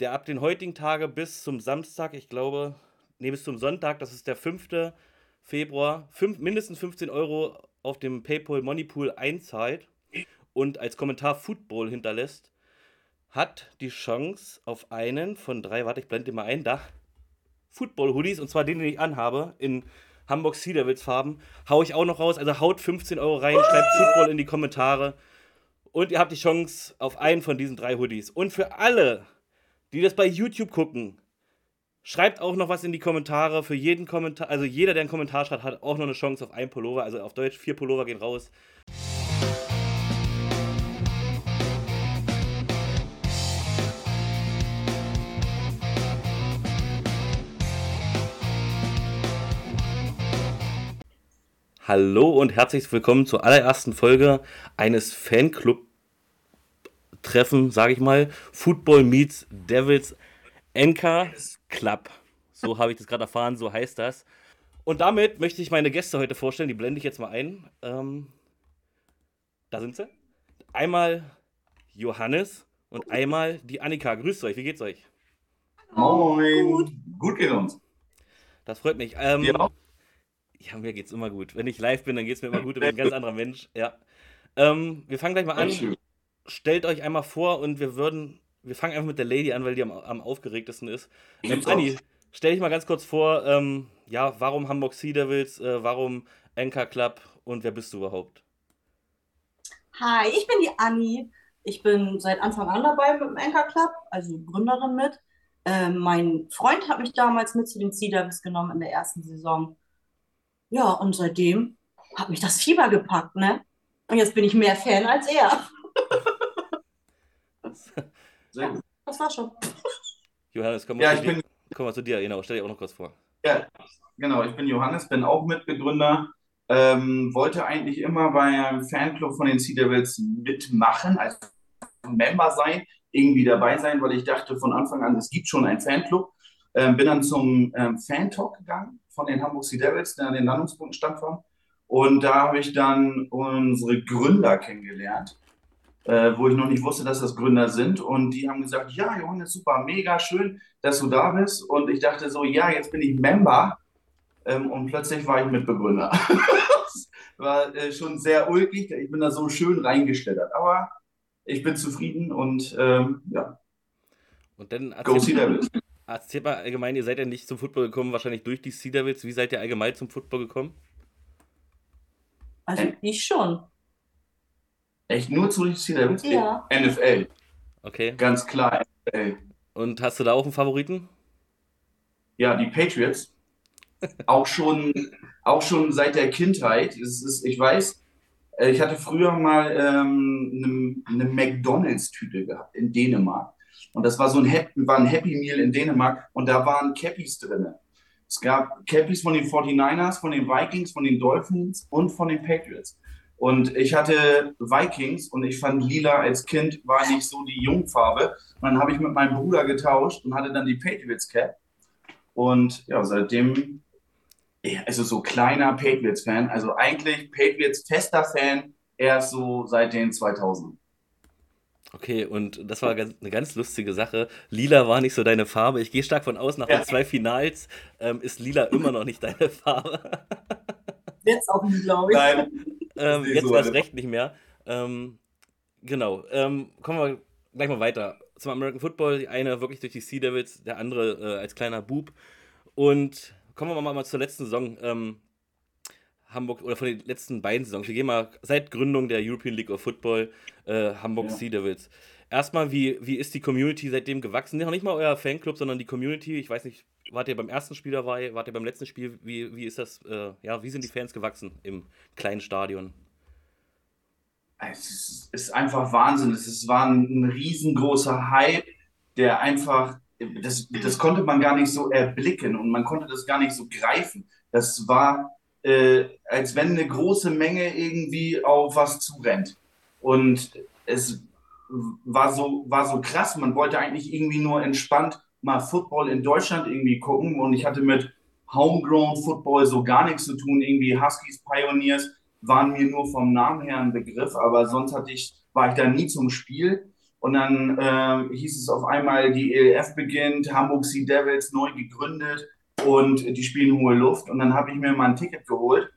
der ab den heutigen Tage bis zum Samstag, ich glaube, nee, bis zum Sonntag, das ist der 5. Februar, fünf, mindestens 15 Euro auf dem PayPal Moneypool einzahlt und als Kommentar Football hinterlässt, hat die Chance auf einen von drei, warte, ich blende mal ein, da, Football-Hoodies, und zwar den, den ich anhabe, in Hamburg Sea Devils Farben, hau ich auch noch raus. Also haut 15 Euro rein, schreibt Football in die Kommentare. Und ihr habt die Chance auf einen von diesen drei Hoodies. Und für alle, die das bei YouTube gucken, schreibt auch noch was in die Kommentare. Für jeden Kommentar, also jeder, der einen Kommentar schreibt, hat auch noch eine Chance auf einen Pullover. Also auf Deutsch, vier Pullover gehen raus. Hallo und herzlich willkommen zur allerersten Folge eines Fanclub-Treffen, sage ich mal. Football meets Devils Anchor Club. So habe ich das gerade erfahren, so heißt das. Und damit möchte ich meine Gäste heute vorstellen. Die blende ich jetzt mal ein. Ähm, da sind sie. Einmal Johannes und einmal die Annika. Grüßt euch, wie geht's euch? Moin. Gut, gut geht uns. Das freut mich. Ähm, ja. Ja, mir geht's immer gut. Wenn ich live bin, dann geht's mir immer gut. Ich bin ein ganz anderer Mensch. Ja. Ähm, wir fangen gleich mal an. Stellt euch einmal vor und wir würden, wir fangen einfach mit der Lady an, weil die am, am aufgeregtesten ist. Ähm, Anni, stell dich mal ganz kurz vor, ähm, ja, warum Hamburg Sea Devils, äh, warum Anchor Club und wer bist du überhaupt? Hi, ich bin die Anni. Ich bin seit Anfang an dabei mit dem Anchor Club, also Gründerin mit. Ähm, mein Freund hat mich damals mit zu den Sea Devils genommen in der ersten Saison. Ja, und seitdem hat mich das Fieber gepackt, ne? Und jetzt bin ich mehr Fan als er. Sehr gut. Das war schon. Johannes, komm Ja, mal, ich zu, dir. bin, komm mal zu dir. Genau, stell dich auch noch kurz vor. ja, genau, ich bin Johannes, bin auch Mitbegründer. Ähm, wollte eigentlich immer bei einem Fanclub von den Sea Devils mitmachen, also Member sein, irgendwie dabei sein, weil ich dachte von Anfang an, es gibt schon einen Fanclub. Ähm, bin dann zum ähm, Fan-Talk gegangen von den Hamburg Sea Devils, der an den Landungspunkten stattfand. Und da habe ich dann unsere Gründer kennengelernt, äh, wo ich noch nicht wusste, dass das Gründer sind. Und die haben gesagt, ja, Johannes, super, mega schön, dass du da bist. Und ich dachte so, ja, jetzt bin ich Member. Ähm, und plötzlich war ich Mitbegründer. das war äh, schon sehr ulkig. Ich bin da so schön reingeschlittert. Aber ich bin zufrieden und ähm, ja, Und dann go Sea erzählt, Devils. erzählt mal allgemein, ihr seid ja nicht zum Football gekommen, wahrscheinlich durch die Sea Devils. Wie seid ihr allgemein zum Football gekommen? Also ich schon. Echt nur zu den? Ja. NFL, Okay. ganz klar NFL. Und hast du da auch einen Favoriten? Ja, die Patriots. Auch schon, auch schon seit der Kindheit. Es ist, ich weiß, äh, ich hatte früher mal ähm, eine, eine McDonalds-Tüte gehabt in Dänemark. Und das war so ein Happy, war ein Happy Meal in Dänemark und da waren Cappies drin. Es gab Cappies von den 49ers, von den Vikings, von den Dolphins und von den Patriots. Und ich hatte Vikings und ich fand lila als Kind war nicht so die Jungfarbe. Und dann habe ich mit meinem Bruder getauscht und hatte dann die Patriots Cap. Und ja, seitdem, also so kleiner Patriots-Fan, also eigentlich Patriots fester Fan, erst so seit den 2000. Okay, und das war ganz, eine ganz lustige Sache. Lila war nicht so deine Farbe. Ich gehe stark von aus, nach Ja. den zwei Finals ähm, ist Lila immer noch nicht deine Farbe. Jetzt auch nie, glaube ich. Nein, ähm, jetzt so eine- recht nicht mehr. Ähm, genau. Ähm, kommen wir gleich mal weiter zum American Football. Die eine wirklich durch die Sea Devils, der andere äh, als kleiner Bub. Und kommen wir mal, mal zur letzten Saison. Ähm, Hamburg oder von den letzten beiden Saisons. Wir gehen mal seit Gründung der European League of Football äh, Hamburg Ja. Sea Devils. Erstmal, wie, wie ist die Community seitdem gewachsen? Noch nicht mal euer Fanclub, sondern die Community. Ich weiß nicht, wart ihr beim ersten Spiel dabei? Wart ihr beim letzten Spiel? Wie, wie ist das? Äh, ja, wie sind die Fans gewachsen im kleinen Stadion? Es ist, einfach Wahnsinn. Es ist, war ein, ein riesengroßer Hype, der einfach, das, das konnte man gar nicht so erblicken und man konnte das gar nicht so greifen. Das war, äh, als wenn eine große Menge irgendwie auf was zurennt. Und es war so, war so krass. Man wollte eigentlich irgendwie nur entspannt mal Football in Deutschland irgendwie gucken und ich hatte mit Homegrown Football so gar nichts zu tun. Irgendwie Huskies, Pioneers waren mir nur vom Namen her ein Begriff, aber sonst hatte ich, war ich da nie zum Spiel. Und dann äh, hieß es auf einmal, die ELF beginnt, Hamburg Sea Devils neu gegründet und die spielen hohe Luft. Und dann habe ich mir mal ein Ticket geholt.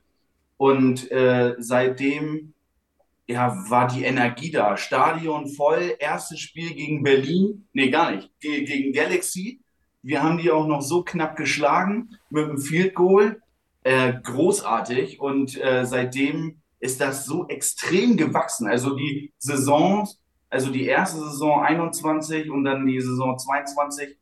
Und äh, seitdem ja, war die Energie da. Stadion voll, erstes Spiel gegen Berlin, nee, gar nicht, Ge gegen Galaxy. Wir haben die auch noch so knapp geschlagen mit einem Field Goal. Äh, großartig. Und äh, seitdem ist das so extrem gewachsen. Also die Saisons, also die erste Saison 21 und dann die Saison 22,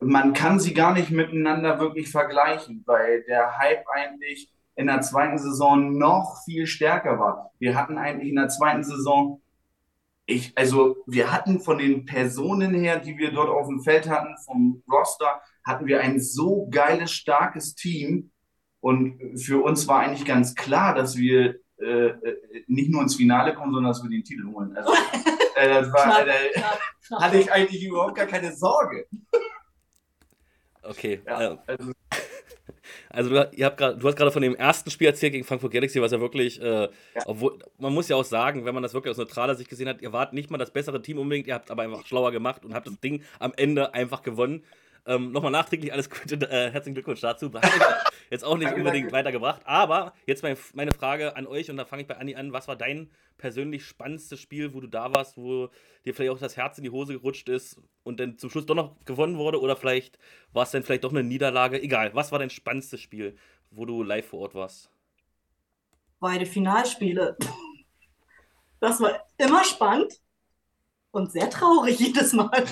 man kann sie gar nicht miteinander wirklich vergleichen, weil der Hype eigentlich in der zweiten Saison noch viel stärker war. Wir hatten eigentlich in der zweiten Saison, ich, also wir hatten von den Personen her, die wir dort auf dem Feld hatten, vom Roster, hatten wir ein so geiles, starkes Team. Und für uns war eigentlich ganz klar, dass wir äh, äh nicht nur ins Finale kommen, sondern dass wir den Titel holen. Also, äh, das war, knapp, äh, knapp, knapp. hatte ich eigentlich überhaupt gar keine Sorge. Okay. Ja, also, also du, ihr habt grad, du hast gerade von dem ersten Spiel erzählt gegen Frankfurt Galaxy, was ja wirklich, äh, ja. obwohl, man muss ja auch sagen, wenn man das wirklich aus neutraler Sicht gesehen hat, ihr wart nicht mal das bessere Team unbedingt, ihr habt aber einfach schlauer gemacht und habt das Ding am Ende einfach gewonnen. Ähm, Nochmal nachträglich alles Gute, äh, herzlichen Glückwunsch dazu. jetzt auch nicht unbedingt weitergebracht. Aber jetzt mein, meine Frage an euch und da fange ich bei Anni an. Was war dein persönlich spannendstes Spiel, wo du da warst, wo dir vielleicht auch das Herz in die Hose gerutscht ist und dann zum Schluss doch noch gewonnen wurde? Oder vielleicht war es dann vielleicht doch eine Niederlage? Egal, was war dein spannendstes Spiel, wo du live vor Ort warst? Beide Finalspiele. Das war immer spannend und sehr traurig jedes Mal.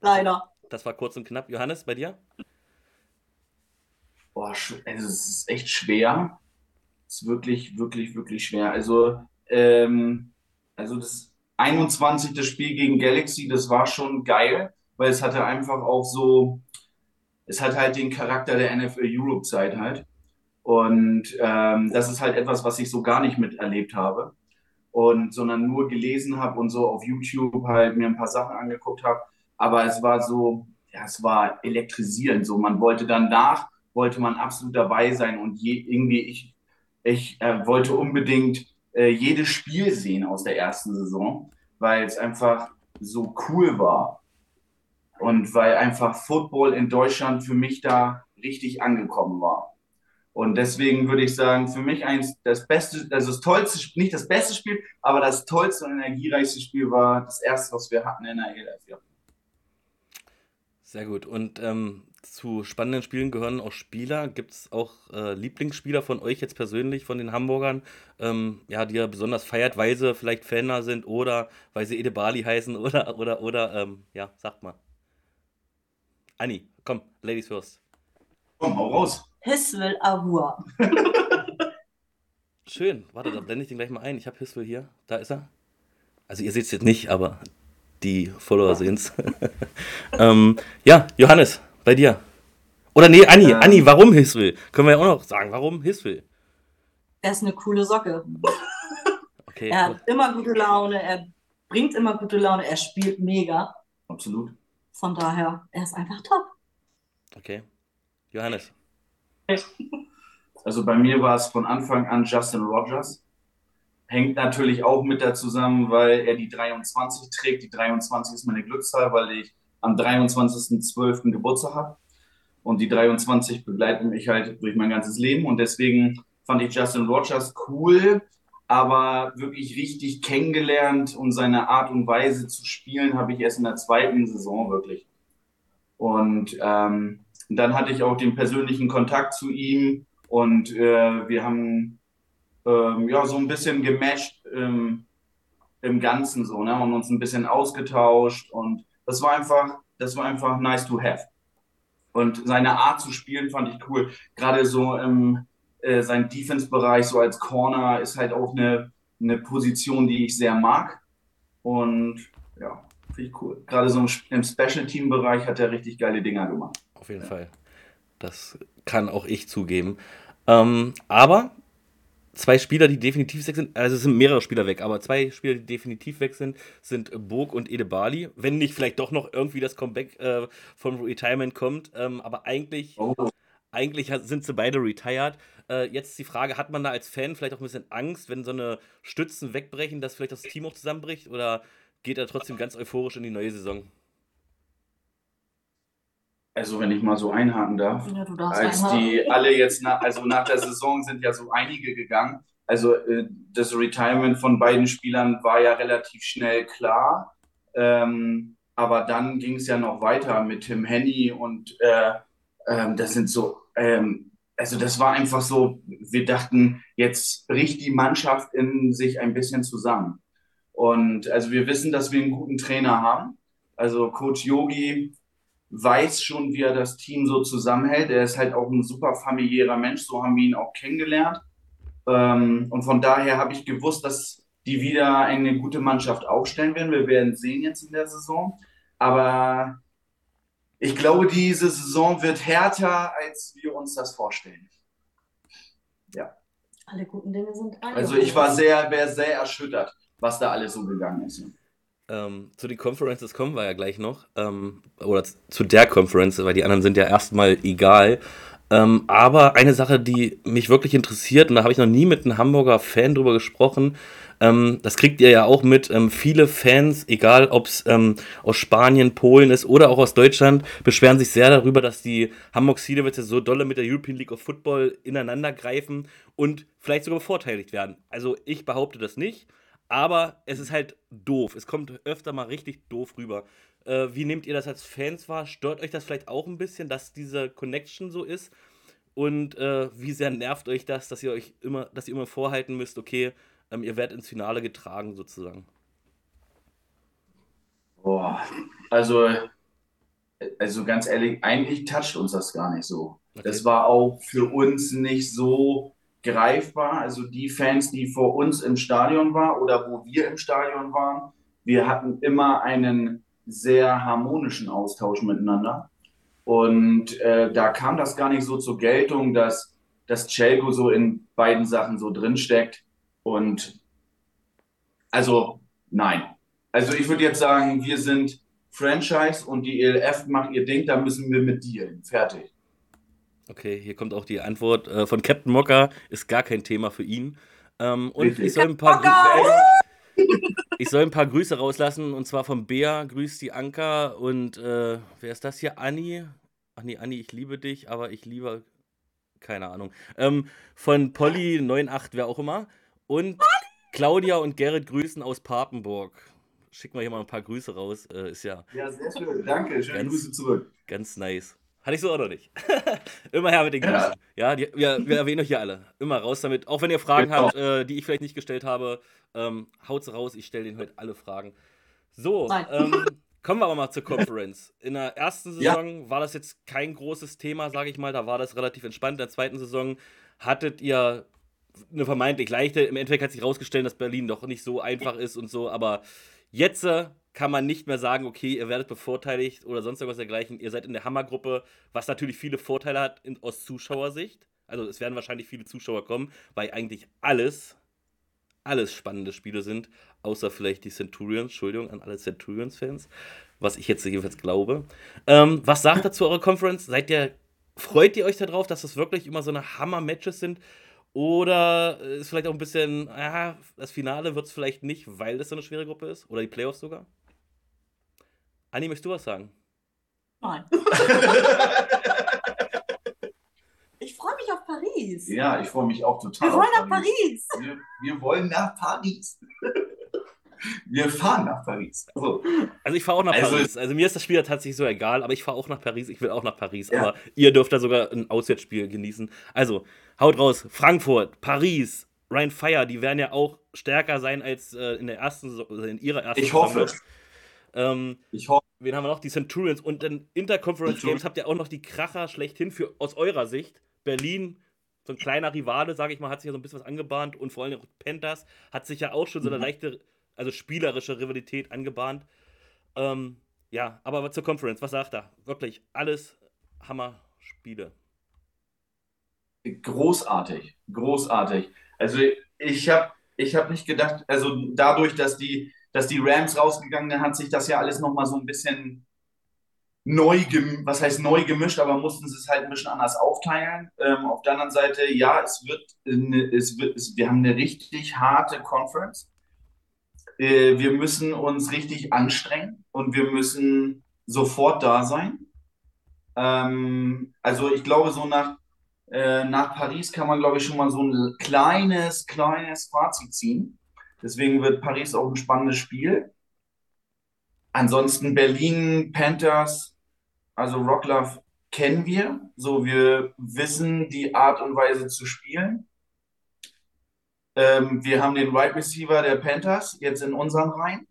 Leider. Das war kurz und knapp. Johannes, bei dir? Boah, also es ist echt schwer. Es ist wirklich, wirklich, wirklich schwer. Also, ähm, also das 21. Spiel gegen Galaxy, das war schon geil, weil es hatte einfach auch so, es hat halt den Charakter der NFL Europe Zeit halt. Und ähm, das ist halt etwas, was ich so gar nicht miterlebt habe. Und sondern nur gelesen habe und so auf YouTube halt mir ein paar Sachen angeguckt habe aber es war so, ja, es war elektrisierend. So, man wollte danach, wollte man absolut dabei sein und je, irgendwie ich, ich äh, wollte unbedingt äh, jedes Spiel sehen aus der ersten Saison, weil es einfach so cool war und weil einfach Football in Deutschland für mich da richtig angekommen war. Und deswegen würde ich sagen, für mich eins das beste, also das tollste, nicht das beste Spiel, aber das tollste und energiereichste Spiel war das erste, was wir hatten in der ELF. Sehr gut. Und ähm, zu spannenden Spielen gehören auch Spieler. Gibt es auch äh, Lieblingsspieler von euch jetzt persönlich, von den Hamburgern, ähm, ja, die ihr besonders feiert, weil sie vielleicht Fan sind oder weil sie Edebali heißen oder, oder, oder, ähm, ja, sagt mal. Anni, komm, Ladies first. Komm, hau raus. Hiswil Ahua. Schön. Warte, da blende ich den gleich mal ein. Ich habe Hiswil hier. Da ist er. Also ihr seht es jetzt nicht, aber die Follower sehen es. ähm, ja, Johannes, bei dir. Oder nee, Anni, ähm, Anni, warum Hiswil? Können wir ja auch noch sagen, warum Hiswil? Er ist eine coole Socke. Okay, er hat immer gute Laune, er bringt immer gute Laune, er spielt mega. Absolut. Von daher, er ist einfach top. Okay. Johannes. Also bei mir war es von Anfang an Justin Rogers. Hängt natürlich auch mit da zusammen, weil er die 23 trägt. Die 23 ist meine Glückszahl, weil ich am 23.12. Geburtstag habe. Und die 23 begleitet mich halt durch mein ganzes Leben. Und deswegen fand ich Justin Rogers cool, aber wirklich richtig kennengelernt und seine Art und Weise zu spielen habe ich erst in der zweiten Saison wirklich. Und ähm, dann hatte ich auch den persönlichen Kontakt zu ihm und äh, wir haben ähm, ja, so ein bisschen gematcht ähm, im Ganzen so, ne? Und uns ein bisschen ausgetauscht und das war einfach, das war einfach nice to have. Und seine Art zu spielen fand ich cool. Gerade so im äh, sein Defense-Bereich, so als Corner, ist halt auch eine, eine Position, die ich sehr mag. Und ja, finde ich cool. Gerade so im, im Special-Team-Bereich hat er richtig geile Dinger gemacht. Auf jeden ja. Fall. Das kann auch ich zugeben. Ähm, aber zwei Spieler, die definitiv weg sind, also es sind mehrere Spieler weg, aber zwei Spieler, die definitiv weg sind, sind Burg und Edebali. Wenn nicht vielleicht doch noch irgendwie das Comeback äh, vom Retirement kommt. Ähm, aber eigentlich, oh. eigentlich sind sie beide retired. Äh, jetzt die Frage, hat man da als Fan vielleicht auch ein bisschen Angst, wenn so eine Stützen wegbrechen, dass vielleicht das Team auch zusammenbricht? Oder geht er trotzdem ganz euphorisch in die neue Saison? Also wenn ich mal so einhaken darf, ja, als einhaken. die alle jetzt, nach, also nach der Saison sind ja so einige gegangen. Also äh, das Retirement von beiden Spielern war ja relativ schnell klar. Ähm, aber dann ging es ja noch weiter mit Tim Henny und äh, äh, das sind so, ähm, also das war einfach so, wir dachten, jetzt bricht die Mannschaft in sich ein bisschen zusammen. Und also wir wissen, dass wir einen guten Trainer haben. Also Coach Yogi weiß schon, wie er das Team so zusammenhält. Er ist halt auch ein super familiärer Mensch, so haben wir ihn auch kennengelernt. Ähm, und von daher habe ich gewusst, dass die wieder eine gute Mannschaft aufstellen werden. Wir werden sehen jetzt in der Saison. Aber ich glaube, diese Saison wird härter, als wir uns das vorstellen. Ja. Alle guten Dinge sind alle. Also ich war sehr, sehr erschüttert, was da alles so gegangen ist. Ähm, zu den Conferences kommen wir ja gleich noch. Ähm, oder zu der Conference, weil die anderen sind ja erstmal egal. Ähm, aber eine Sache, die mich wirklich interessiert, und da habe ich noch nie mit einem Hamburger Fan drüber gesprochen, ähm, das kriegt ihr ja auch mit. Ähm, viele Fans, egal ob es ähm, aus Spanien, Polen ist oder auch aus Deutschland, beschweren sich sehr darüber, dass die Hamburg Sea Devils so dolle mit der European League of Football ineinander greifen und vielleicht sogar bevorteiligt werden. Also ich behaupte das nicht. Aber es ist halt doof. Es kommt öfter mal richtig doof rüber. Äh, wie nehmt ihr das als Fans wahr? Stört euch das vielleicht auch ein bisschen, dass diese Connection so ist? Und äh, wie sehr nervt euch das, dass ihr euch immer, dass ihr immer vorhalten müsst, okay, ähm, ihr werdet ins Finale getragen sozusagen? Boah, also, also ganz ehrlich, eigentlich toucht uns das gar nicht so. Okay. Das war auch für uns nicht so greifbar. Also die Fans, die vor uns im Stadion waren oder wo wir im Stadion waren, wir hatten immer einen sehr harmonischen Austausch miteinander. Und äh, da kam das gar nicht so zur Geltung, dass, dass Celko so in beiden Sachen so drinsteckt. Und also nein. Also ich würde jetzt sagen, wir sind Franchise und die ELF macht ihr Ding, da müssen wir mit dealen. Fertig. Okay, hier kommt auch die Antwort äh, von Captain Mocker. Ist gar kein Thema für ihn. Ähm, und ich soll, ein paar ich soll ein paar Grüße rauslassen. Und zwar von Bea, grüßt die Anka. Und äh, wer ist das hier? Anni. Ach nee, Anni, ich liebe dich, aber ich liebe. Keine Ahnung. Ähm, von Polly98, wer auch immer. Und Claudia und Gerrit grüßen aus Papenburg. Schicken wir hier mal ein paar Grüße raus. Äh, ist ja. Ja, sehr schön. Danke. Schöne ganz, Grüße zurück. Ganz nice. Hatte ich so auch noch nicht. Immer her mit den Grüßen. Ja, die, wir, wir, erwähnen euch hier alle. Immer raus damit. Auch wenn ihr Fragen genau. habt, äh, die ich vielleicht nicht gestellt habe, ähm, haut's raus. Ich stelle denen heute alle Fragen. So, ähm, kommen wir aber mal zur Conference. In der ersten Saison ja. war das jetzt kein großes Thema, sage ich mal. Da war das relativ entspannt. In der zweiten Saison hattet ihr eine vermeintlich leichte. Im Endeffekt hat sich herausgestellt, dass Berlin doch nicht so einfach ist und so. Aber jetzt äh, kann man nicht mehr sagen, okay, ihr werdet bevorteiligt oder sonst irgendwas dergleichen. Ihr seid in der Hammergruppe, was natürlich viele Vorteile hat in, aus Zuschauersicht. Also es werden wahrscheinlich viele Zuschauer kommen, weil eigentlich alles, alles spannende Spiele sind, außer vielleicht die Centurions. Entschuldigung an alle Centurions-Fans, was ich jetzt jedenfalls glaube. Ähm, was sagt ihr zu eurer Conference? Seid ihr, freut ihr euch darauf, dass das wirklich immer so eine Hammer-Matches sind? Oder ist vielleicht auch ein bisschen, ja, das Finale wird es vielleicht nicht, weil das so eine schwere Gruppe ist? Oder die Playoffs sogar? Anni, möchtest du was sagen? Nein. ich freue mich auf Paris. Ja, ich freue mich auch total. Wir wollen nach Paris. Paris. Wir, wir, wollen nach Paris. Wir fahren nach Paris. Also, also ich fahre auch nach also Paris. Also mir ist das Spiel ja tatsächlich so egal, aber ich fahre auch nach Paris. Ich will auch nach Paris. Ja. Aber ihr dürft da sogar ein Auswärtsspiel genießen. Also, haut raus. Frankfurt, Paris, Ryan Fire, die werden ja auch stärker sein als äh, in der ersten, also in ihrer ersten Ich hoffe. Saison. Ähm, ich hoffe. Wen haben wir noch? Die Centurions. Und dann Interconference Games habt ihr auch noch die Kracher schlechthin für, aus eurer Sicht. Berlin, so ein kleiner Rivale, sage ich mal, hat sich ja so ein bisschen was angebahnt. Und vor allem Panthers hat sich ja auch schon so eine mhm. leichte, also spielerische Rivalität angebahnt. Ähm, ja, aber zur Conference, was sagt er? Wirklich, alles Hammer-Spiele. Großartig, großartig. Also ich habe ich hab nicht gedacht, also dadurch, dass die dass die Rams rausgegangen sind, hat sich das ja alles nochmal so ein bisschen neu, was heißt neu gemischt, aber mussten sie es halt ein bisschen anders aufteilen. Ähm, auf der anderen Seite, ja, es wird, eine, es wird es, wir haben eine richtig harte Conference. Äh, wir müssen uns richtig anstrengen und wir müssen sofort da sein. Ähm, also ich glaube, so nach, äh, nach Paris kann man, glaube ich, schon mal so ein kleines, kleines Fazit ziehen. Deswegen wird Paris auch ein spannendes Spiel. Ansonsten Berlin, Panthers, also Rocklove kennen wir. So, wir wissen die Art und Weise zu spielen. Ähm, wir haben den Right Receiver der Panthers jetzt in unseren Reihen.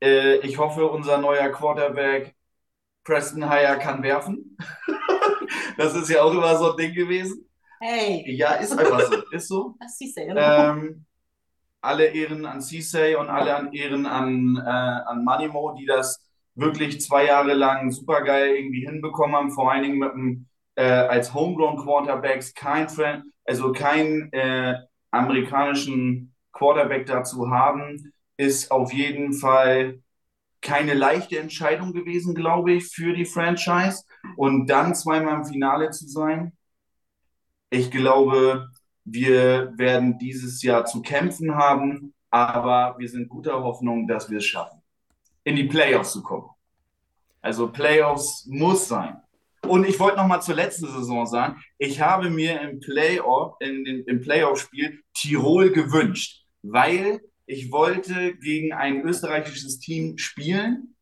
Äh, ich hoffe, unser neuer Quarterback Preston Heyer kann werfen. das ist ja auch immer so ein Ding gewesen. Hey. Ja, ist einfach so. Ist so. Das siehst du, genau. Ähm, alle Ehren an Cissay und alle Ehren an, äh, an Manimo, die das wirklich zwei Jahre lang super geil irgendwie hinbekommen haben, vor allen Dingen mit einem äh, als Homegrown Quarterbacks kein also kein äh, amerikanischen Quarterback dazu haben, ist auf jeden Fall keine leichte Entscheidung gewesen, glaube ich, für die Franchise. Und dann zweimal im Finale zu sein, ich glaube, wir werden dieses Jahr zu kämpfen haben, aber wir sind guter Hoffnung, dass wir es schaffen, in die Playoffs zu kommen. Also Playoffs muss sein. Und ich wollte noch mal zur letzten Saison sagen, ich habe mir im Playoff, in, in, im Playoff-Spiel Tirol gewünscht, weil ich wollte gegen ein österreichisches Team spielen,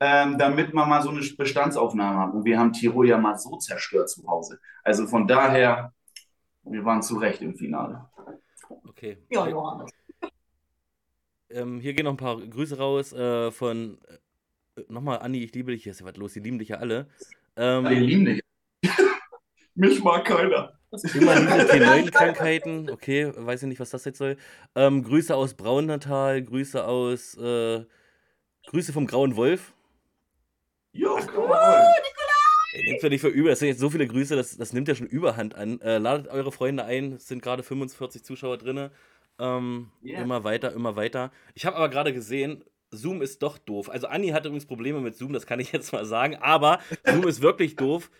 ähm, damit man mal so eine Bestandsaufnahme hat. Und wir haben Tirol ja mal so zerstört zu Hause. Also von daher wir waren zu Recht im Finale. Okay. Ja, Johannes. Ähm, hier gehen noch ein paar Grüße raus äh, von äh, nochmal Anni, ich liebe dich. Hier ist ja was los, die lieben dich ja alle. Ähm, ja, die lieben dich. Mich mag keiner. Immer diese T9-Krankheiten. Okay, weiß ich nicht, was das jetzt soll. Ähm, Grüße aus Braunnatal, Grüße aus äh, Grüße vom Grauen Wolf. Jo, Grauen Wolf. Nehmt ja nicht für übel, das sind jetzt so viele Grüße, das, das nimmt ja schon Überhand an. Äh, ladet eure Freunde ein, es sind gerade 45 Zuschauer drin. Ähm, yeah. Immer weiter, immer weiter. Ich habe aber gerade gesehen, Zoom ist doch doof. Also Anni hat übrigens Probleme mit Zoom, das kann ich jetzt mal sagen, aber Zoom ist wirklich doof.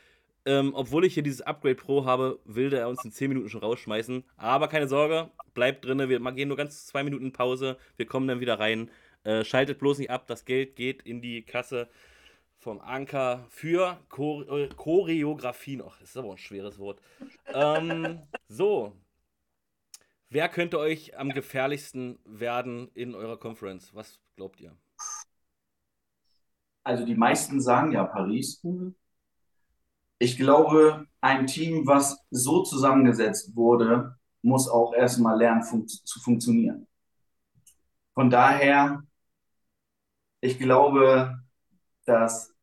Ähm, obwohl ich hier dieses Upgrade Pro habe, will der uns in 10 Minuten schon rausschmeißen. Aber keine Sorge, bleibt drin. Wir gehen nur ganz zwei Minuten Pause. Wir kommen dann wieder rein. Äh, schaltet bloß nicht ab, das Geld geht in die Kasse vom Anker für Chore Choreografie noch. Das ist aber ein schweres Wort. ähm, so. Wer könnte euch am gefährlichsten werden in eurer Conference? Was glaubt ihr? Also die meisten sagen ja Paris. Ich glaube, ein Team, was so zusammengesetzt wurde, muss auch erstmal lernen fun zu funktionieren. Von daher, ich glaube, dass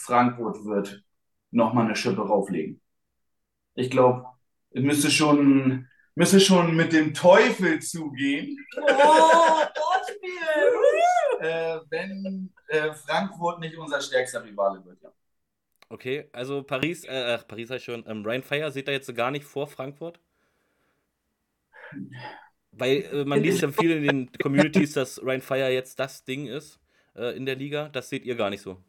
Frankfurt wird nochmal eine Schippe rauflegen. Ich glaube, es müsste schon, müsste schon mit dem Teufel zugehen. Oh, Wortspiel! äh, wenn äh, Frankfurt nicht unser stärkster Rivale wird, ja. Okay, also Paris, äh, Paris heißt schon, ähm, Ryan Fire seht ihr jetzt gar nicht vor Frankfurt? Weil äh, man liest ja viel in den Communities, dass Ryan Fire jetzt das Ding ist äh, in der Liga. Das seht ihr gar nicht so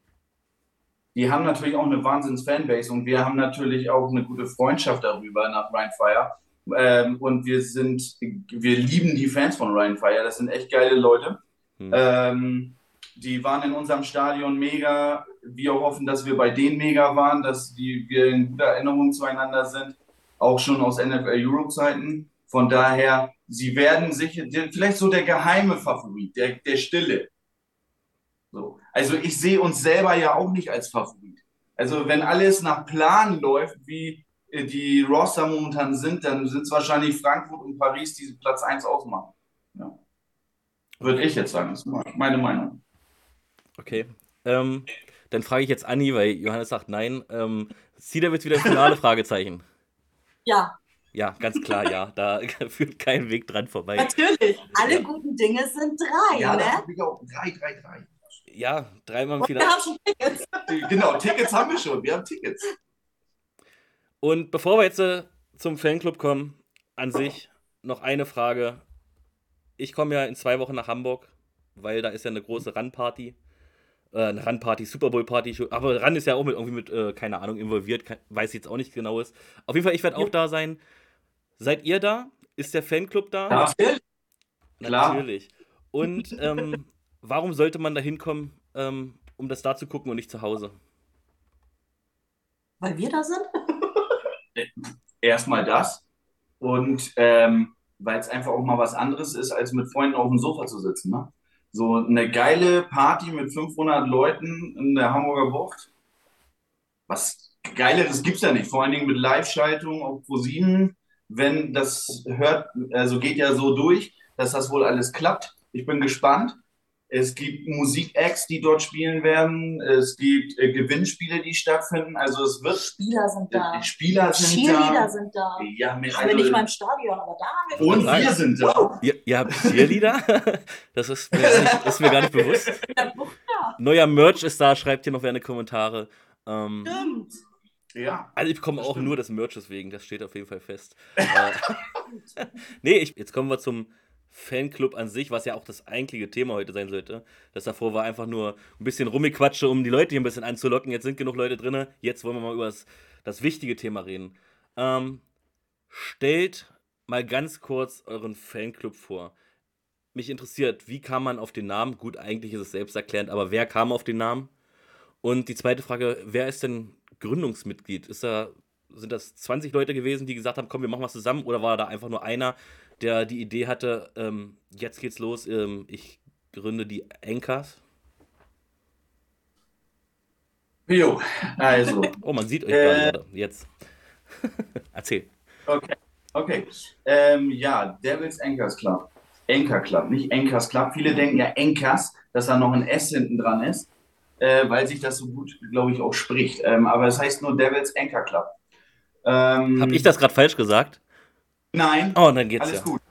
die haben natürlich auch eine Wahnsinns-Fanbase und wir haben natürlich auch eine gute Freundschaft darüber nach Ryan Fire. Ähm, und wir sind, wir lieben die Fans von Ryan Fire. Das sind echt geile Leute. Hm. Ähm, die waren in unserem Stadion mega. Wir hoffen, dass wir bei denen mega waren, dass die, wir in guter Erinnerung zueinander sind. Auch schon aus NFL Europe-Zeiten. Von daher, sie werden sicher, vielleicht so der geheime Favorit, der, der Stille. So. Also ich sehe uns selber ja auch nicht als Favorit. Also wenn alles nach Plan läuft, wie äh, die Roster momentan sind, dann sind es wahrscheinlich Frankfurt und Paris, die Platz 1 ausmachen. Ja. Würde ich jetzt sagen, das ist meine Meinung. Okay. Ähm, dann frage ich jetzt Anni, weil Johannes sagt nein. Ähm, Cedar wird wieder ein Finale? Fragezeichen. Ja. Ja, ganz klar, ja. Da führt kein Weg dran vorbei. Natürlich. Alle ja. guten Dinge sind drei, ja, ne? Ja, drei, drei, drei. Ja, dreimal im Finale. Wir haben schon Tickets. Genau, Tickets haben wir schon. Wir haben Tickets. Und bevor wir jetzt äh, zum Fanclub kommen, an sich noch eine Frage. Ich komme ja in zwei Wochen nach Hamburg, weil da ist ja eine große Run-Party. äh, eine Run-Party, Super Bowl-Party. Aber Run ist ja auch mit, irgendwie mit, äh, keine Ahnung, involviert. weiß ich jetzt auch nicht genau ist. Auf jeden Fall, ich werde auch da sein. Seid ihr da? Ist der Fanclub da? Ja, Natürlich. Und ähm, warum sollte man da hinkommen, ähm, um das da zu gucken und nicht zu Hause? Weil wir da sind? Erstmal das. Und ähm, weil es einfach auch mal was anderes ist, als mit Freunden auf dem Sofa zu sitzen. Ne? So eine geile Party mit 500 Leuten in der Hamburger Bucht. Was Geileres gibt es ja nicht. Vor allen Dingen mit Live-Schaltung auf ProSieben. Wenn das hört, also geht ja so durch, dass das wohl alles klappt. Ich bin gespannt. Es gibt Musik-Acts, die dort spielen werden. Es gibt äh, Gewinnspiele, die stattfinden. Also es wird. Spieler sind da. Äh, Spieler sind Cheerleader da. sind da. Ja, mit, Haben wir nicht mal im Stadion, aber da haben wir und Nein. wir sind da. Ihr, ihr habt Cheerleader? Das ist mir, gar nicht, ist mir gar nicht bewusst. Ja, ja, Neuer Merch ist da, schreibt hier noch gerne Kommentare. Ähm, stimmt. Ja. also ich bekomme auch stimmt. nur des Merches wegen, das steht auf jeden Fall fest. äh, nee, ich, jetzt kommen wir zum Fanclub an sich, was ja auch das eigentliche Thema heute sein sollte. Das davor war einfach nur ein bisschen Rummiquatsche, um die Leute hier ein bisschen anzulocken. Jetzt sind genug Leute drin. Jetzt wollen wir mal über das, das wichtige Thema reden. Ähm, stellt mal ganz kurz euren Fanclub vor. Mich interessiert, wie kam man auf den Namen? Gut, eigentlich ist es selbsterklärend, aber wer kam auf den Namen? Und die zweite Frage, wer ist denn Gründungsmitglied? Ist da, sind das 20 Leute gewesen, die gesagt haben, komm, wir machen was zusammen? Oder war da einfach nur einer, der die Idee hatte, ähm, jetzt geht's los, ähm, ich gründe die Anchors? Jo, also. Oh, man sieht euch Äh. gerade. Jetzt. Erzähl. Okay, okay. Ähm, ja, Devils Anchors Club. Anchor Club, nicht Anchors Club. Viele denken ja Anchors, dass da noch ein S hinten dran ist, äh, weil sich das so gut, glaube ich, auch spricht. Ähm, aber es heißt nur Devils Anchor Club. Ähm, Hab ich das gerade falsch gesagt? Nein, Oh, dann geht's alles ja. gut.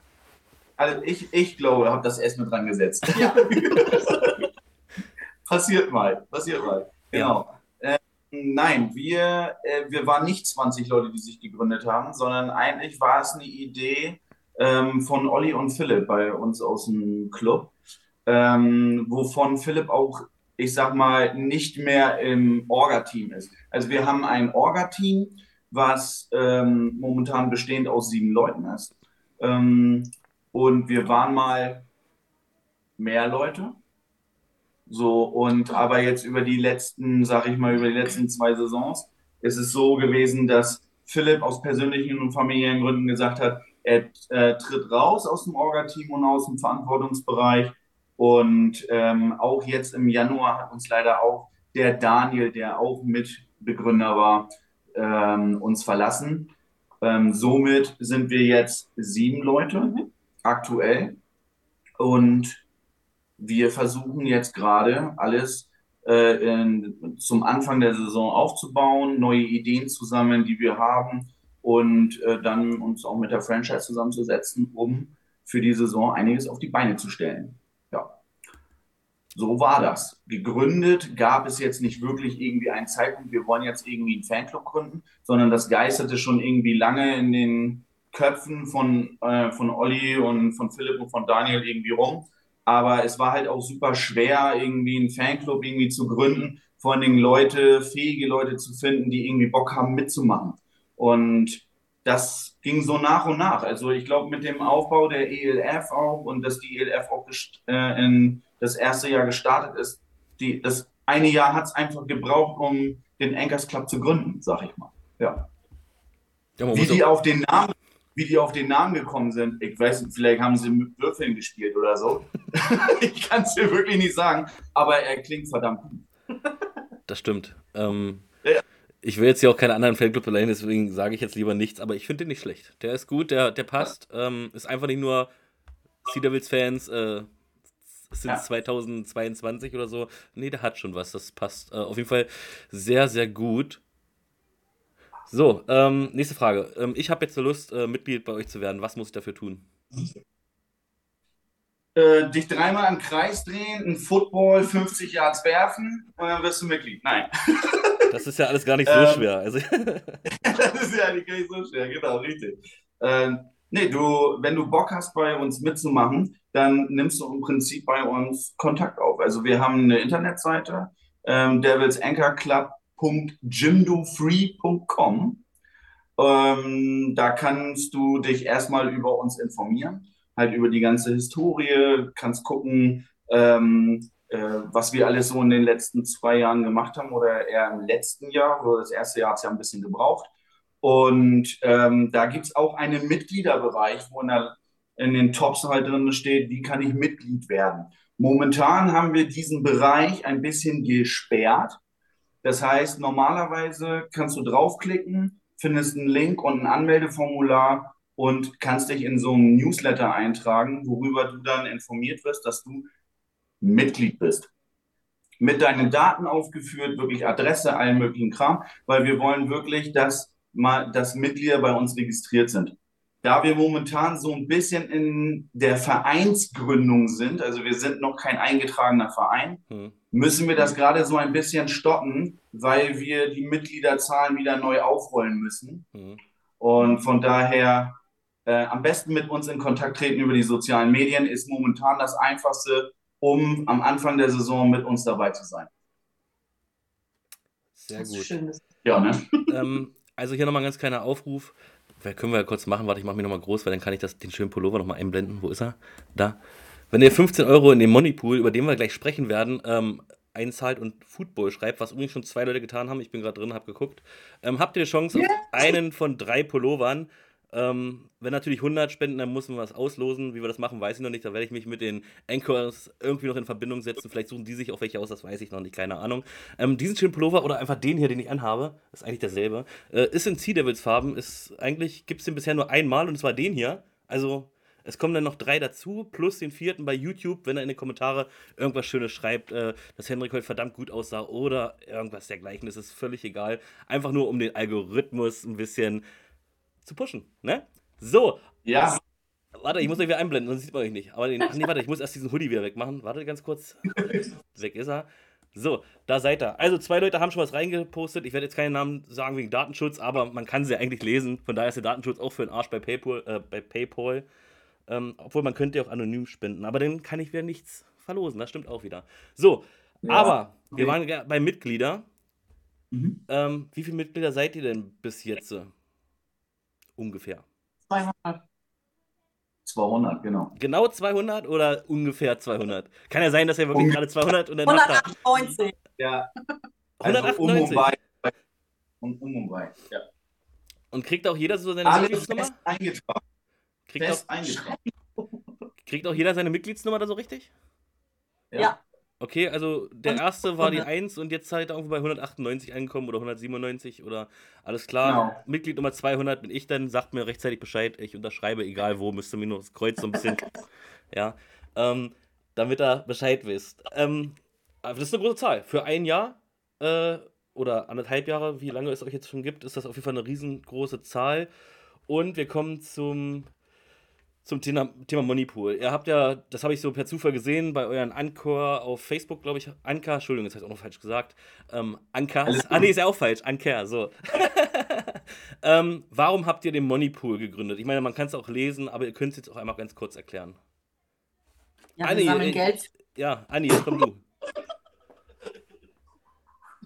Also ich, ich glaube, habe das S mit dran gesetzt. Ja. passiert mal, passiert mal. Genau. Ähm, nein, wir, äh, wir waren nicht 20 Leute, die sich gegründet haben, sondern eigentlich war es eine Idee ähm, von Olli und Philipp bei uns aus dem Club, ähm, wovon Philipp auch, ich sag mal, nicht mehr im Orga-Team ist. Also wir haben ein Orga-Team, was ähm, momentan bestehend aus sieben Leuten ist. Ähm, und wir waren mal mehr Leute. So, und aber jetzt über die letzten, sag ich mal, über die letzten zwei Saisons ist es so gewesen, dass Philipp aus persönlichen und familiären Gründen gesagt hat, er äh, tritt raus aus dem Orga-Team und aus dem Verantwortungsbereich. Und ähm, auch jetzt im Januar hat uns leider auch der Daniel, der auch Mitbegründer war, ähm, uns verlassen. Ähm, somit sind wir jetzt sieben Leute aktuell. Und wir versuchen jetzt gerade alles äh, in, zum Anfang der Saison aufzubauen, neue Ideen zu sammeln, die wir haben und äh, dann uns auch mit der Franchise zusammenzusetzen, um für die Saison einiges auf die Beine zu stellen. So war das. Gegründet gab es jetzt nicht wirklich irgendwie einen Zeitpunkt, wir wollen jetzt irgendwie einen Fanclub gründen, sondern das geisterte schon irgendwie lange in den Köpfen von, äh, von Olli und von Philipp und von Daniel irgendwie rum. Aber es war halt auch super schwer, irgendwie einen Fanclub irgendwie zu gründen, vor allen Dingen Leute, fähige Leute zu finden, die irgendwie Bock haben mitzumachen. Und das ging so nach und nach. Also ich glaube, mit dem Aufbau der ELF auch und dass die ELF auch äh, in das erste Jahr gestartet ist, die, das eine Jahr hat es einfach gebraucht, um den Anchors Club zu gründen, sag ich mal. Ja. Ja, Wie die auf den Namen, wie die auf den Namen gekommen sind, ich weiß nicht, vielleicht haben sie mit Würfeln gespielt oder so. ich kann es dir wirklich nicht sagen, aber er klingt verdammt gut. das stimmt. Ähm, Ja. Ich will jetzt hier auch keine anderen Fanclub beleidigen, deswegen sage ich jetzt lieber nichts, aber ich finde den nicht schlecht. Der ist gut, der, der passt. Ähm, ist einfach nicht nur Sea Devils-Fans, äh, sind Ja. 2022 oder so. Nee, der hat schon was, das passt. Äh, auf jeden Fall sehr, sehr gut. So, ähm, nächste Frage. Ähm, ich habe jetzt so Lust, äh, Mitglied bei euch zu werden. Was muss ich dafür tun? Äh, dich dreimal im Kreis drehen, ein Football 50 Yards werfen und dann wirst du Mitglied. Nein, Das ist ja alles gar nicht so Ähm, schwer. Also, das ist ja nicht so schwer, genau, richtig. Ähm, Nee, du, wenn du Bock hast, bei uns mitzumachen, dann nimmst du im Prinzip bei uns Kontakt auf. Also wir haben eine Internetseite, ähm, devilsanchorclub.jimdofree.com. Ähm, da kannst du dich erstmal über uns informieren, halt über die ganze Historie, kannst gucken, ähm, äh, was wir alles so in den letzten zwei Jahren gemacht haben oder eher im letzten Jahr, oder das erste Jahr hat es ja ein bisschen gebraucht. Und ähm, da gibt es auch einen Mitgliederbereich, wo in, der, in den Tops halt drin steht, wie kann ich Mitglied werden. Momentan haben wir diesen Bereich ein bisschen gesperrt. Das heißt, normalerweise kannst du draufklicken, findest einen Link und ein Anmeldeformular und kannst dich in so einem Newsletter eintragen, worüber du dann informiert wirst, dass du Mitglied bist. Mit deinen Daten aufgeführt, wirklich Adresse, allen möglichen Kram, weil wir wollen wirklich, dass mal, dass Mitglieder bei uns registriert sind. Da wir momentan so ein bisschen in der Vereinsgründung sind, also wir sind noch kein eingetragener Verein, hm. müssen wir das gerade so ein bisschen stoppen, weil wir die Mitgliederzahlen wieder neu aufrollen müssen. Hm. Und von daher äh, am besten mit uns in Kontakt treten über die sozialen Medien ist momentan das Einfachste, um am Anfang der Saison mit uns dabei zu sein. Sehr gut. Ja, ne? ähm, also hier nochmal ein ganz kleiner Aufruf. Können wir ja kurz machen. Warte, ich mache mich nochmal groß, weil dann kann ich das, den schönen Pullover nochmal einblenden. Wo ist er? Da. Wenn ihr 15 Euro in den Moneypool, über den wir gleich sprechen werden, ähm, einzahlt und Football schreibt, was übrigens schon zwei Leute getan haben, ich bin gerade drin, habe geguckt, ähm, habt ihr die Chance yeah. auf einen von drei Pullovern ähm, wenn natürlich 100 spenden, dann müssen wir was auslosen. Wie wir das machen, weiß ich noch nicht. Da werde ich mich mit den Anchors irgendwie noch in Verbindung setzen. Vielleicht suchen die sich auch welche aus, das weiß ich noch nicht, keine Ahnung. Ähm, diesen schönen Pullover oder einfach den hier, den ich anhabe, ist eigentlich derselbe, äh, ist in Sea Devils Farben. Ist eigentlich, gibt es den bisher nur einmal und zwar den hier. Also es kommen dann noch drei dazu, plus den vierten bei YouTube, wenn er in den Kommentare irgendwas Schönes schreibt, äh, dass Henrik heute verdammt gut aussah oder irgendwas dergleichen. Das ist völlig egal. Einfach nur, um den Algorithmus ein bisschen zu pushen. Ne? So. Ja. Warte, ich muss euch wieder einblenden, sonst sieht man euch nicht. Aber den, ach nee, warte, ich muss erst diesen Hoodie wieder wegmachen. Warte ganz kurz. Weg ist er. So, da seid ihr. Also zwei Leute haben schon was reingepostet. Ich werde jetzt keinen Namen sagen wegen Datenschutz, aber man kann sie eigentlich lesen. Von daher ist der Datenschutz auch für den Arsch bei PayPal. Äh, bei PayPal. Ähm, obwohl man könnte ja auch anonym spenden. Aber dann kann ich wieder nichts verlosen. Das stimmt auch wieder. So, ja, aber okay. wir waren bei Mitglieder. Mhm. Ähm, wie viele Mitglieder seid ihr denn bis jetzt? Ungefähr. 200. 200, genau. Genau 200 oder ungefähr 200? Kann ja sein, dass er wirklich um, gerade 200 und dann 198. Ja. 198. Also um und um und bei, ja. Und kriegt auch jeder so seine Alles Mitgliedsnummer? Fest eingetragen. Kriegt fest auch, eingetragen. Kriegt auch jeder seine Mitgliedsnummer da so richtig? Ja. ja. Okay, also der erste war die 1 und jetzt seid ihr irgendwo bei 198 angekommen oder 197 oder alles klar. Genau. Mitglied Nummer 200 bin ich dann, sagt mir rechtzeitig Bescheid, ich unterschreibe, egal wo, müsste mir nur das Kreuz so ein bisschen, ja, ähm, damit ihr Bescheid wisst. Ähm, das ist eine große Zahl. Für ein Jahr äh, oder anderthalb Jahre, wie lange es euch jetzt schon gibt, ist das auf jeden Fall eine riesengroße Zahl. Und wir kommen zum zum Thema, Thema Moneypool. Ihr habt ja, das habe ich so per Zufall gesehen, bei euren Anchor auf Facebook, glaube ich. Anker, Entschuldigung, das heißt auch noch falsch gesagt. Ähm, Anker. Ah, nee, ist ja auch falsch. Anker, so. ähm, warum habt ihr den Moneypool gegründet? Ich meine, man kann es auch lesen, aber ihr könnt es jetzt auch einmal ganz kurz erklären. Ja, Anni, wir sammeln äh, Geld. Ja, Anni, jetzt komm du.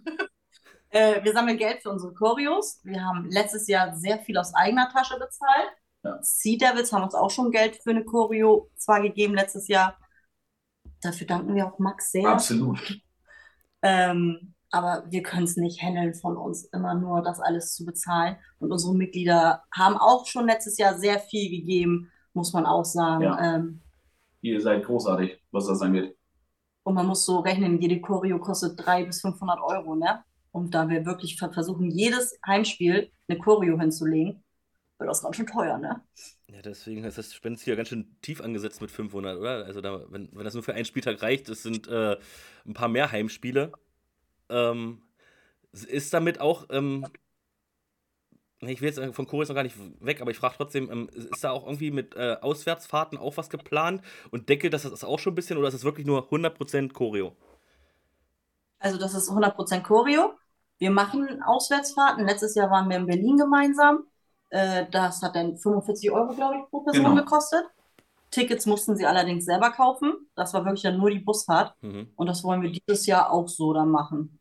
äh, wir sammeln Geld für unsere Choreos. Wir haben letztes Jahr sehr viel aus eigener Tasche bezahlt. Ja. Sea Devils haben uns auch schon Geld für eine Choreo zwar gegeben letztes Jahr. Dafür danken wir auch Max sehr. Absolut. Ähm, aber wir können es nicht handeln von uns, immer nur das alles zu bezahlen. Und unsere Mitglieder haben auch schon letztes Jahr sehr viel gegeben, muss man auch sagen. Ja. Ähm, Ihr seid großartig, was das angeht. Und man muss so rechnen, jede Choreo kostet 300 bis 500 Euro, ne? Und da wir wirklich versuchen, jedes Heimspiel eine Choreo hinzulegen, wird das ganz schön teuer, ne? Ja, deswegen ist das Spendenziel ganz schön tief angesetzt mit 500, oder? Also, da, wenn, wenn das nur für einen Spieltag reicht, das sind äh, ein paar mehr Heimspiele. Ähm, ist damit auch, ähm, ich will jetzt von Choris noch gar nicht weg, aber ich frage trotzdem, ähm, ist da auch irgendwie mit äh, Auswärtsfahrten auch was geplant? Und deckelt das das auch schon ein bisschen oder ist es wirklich nur 100% Choreo? Also, das ist 100% Choreo. Wir machen Auswärtsfahrten. Letztes Jahr waren wir in Berlin gemeinsam. Äh, das hat dann 45 Euro, glaube ich, pro Person Genau. gekostet. Tickets mussten sie allerdings selber kaufen. Das war wirklich dann nur die Busfahrt. Mhm. Und das wollen wir dieses Jahr auch so dann machen.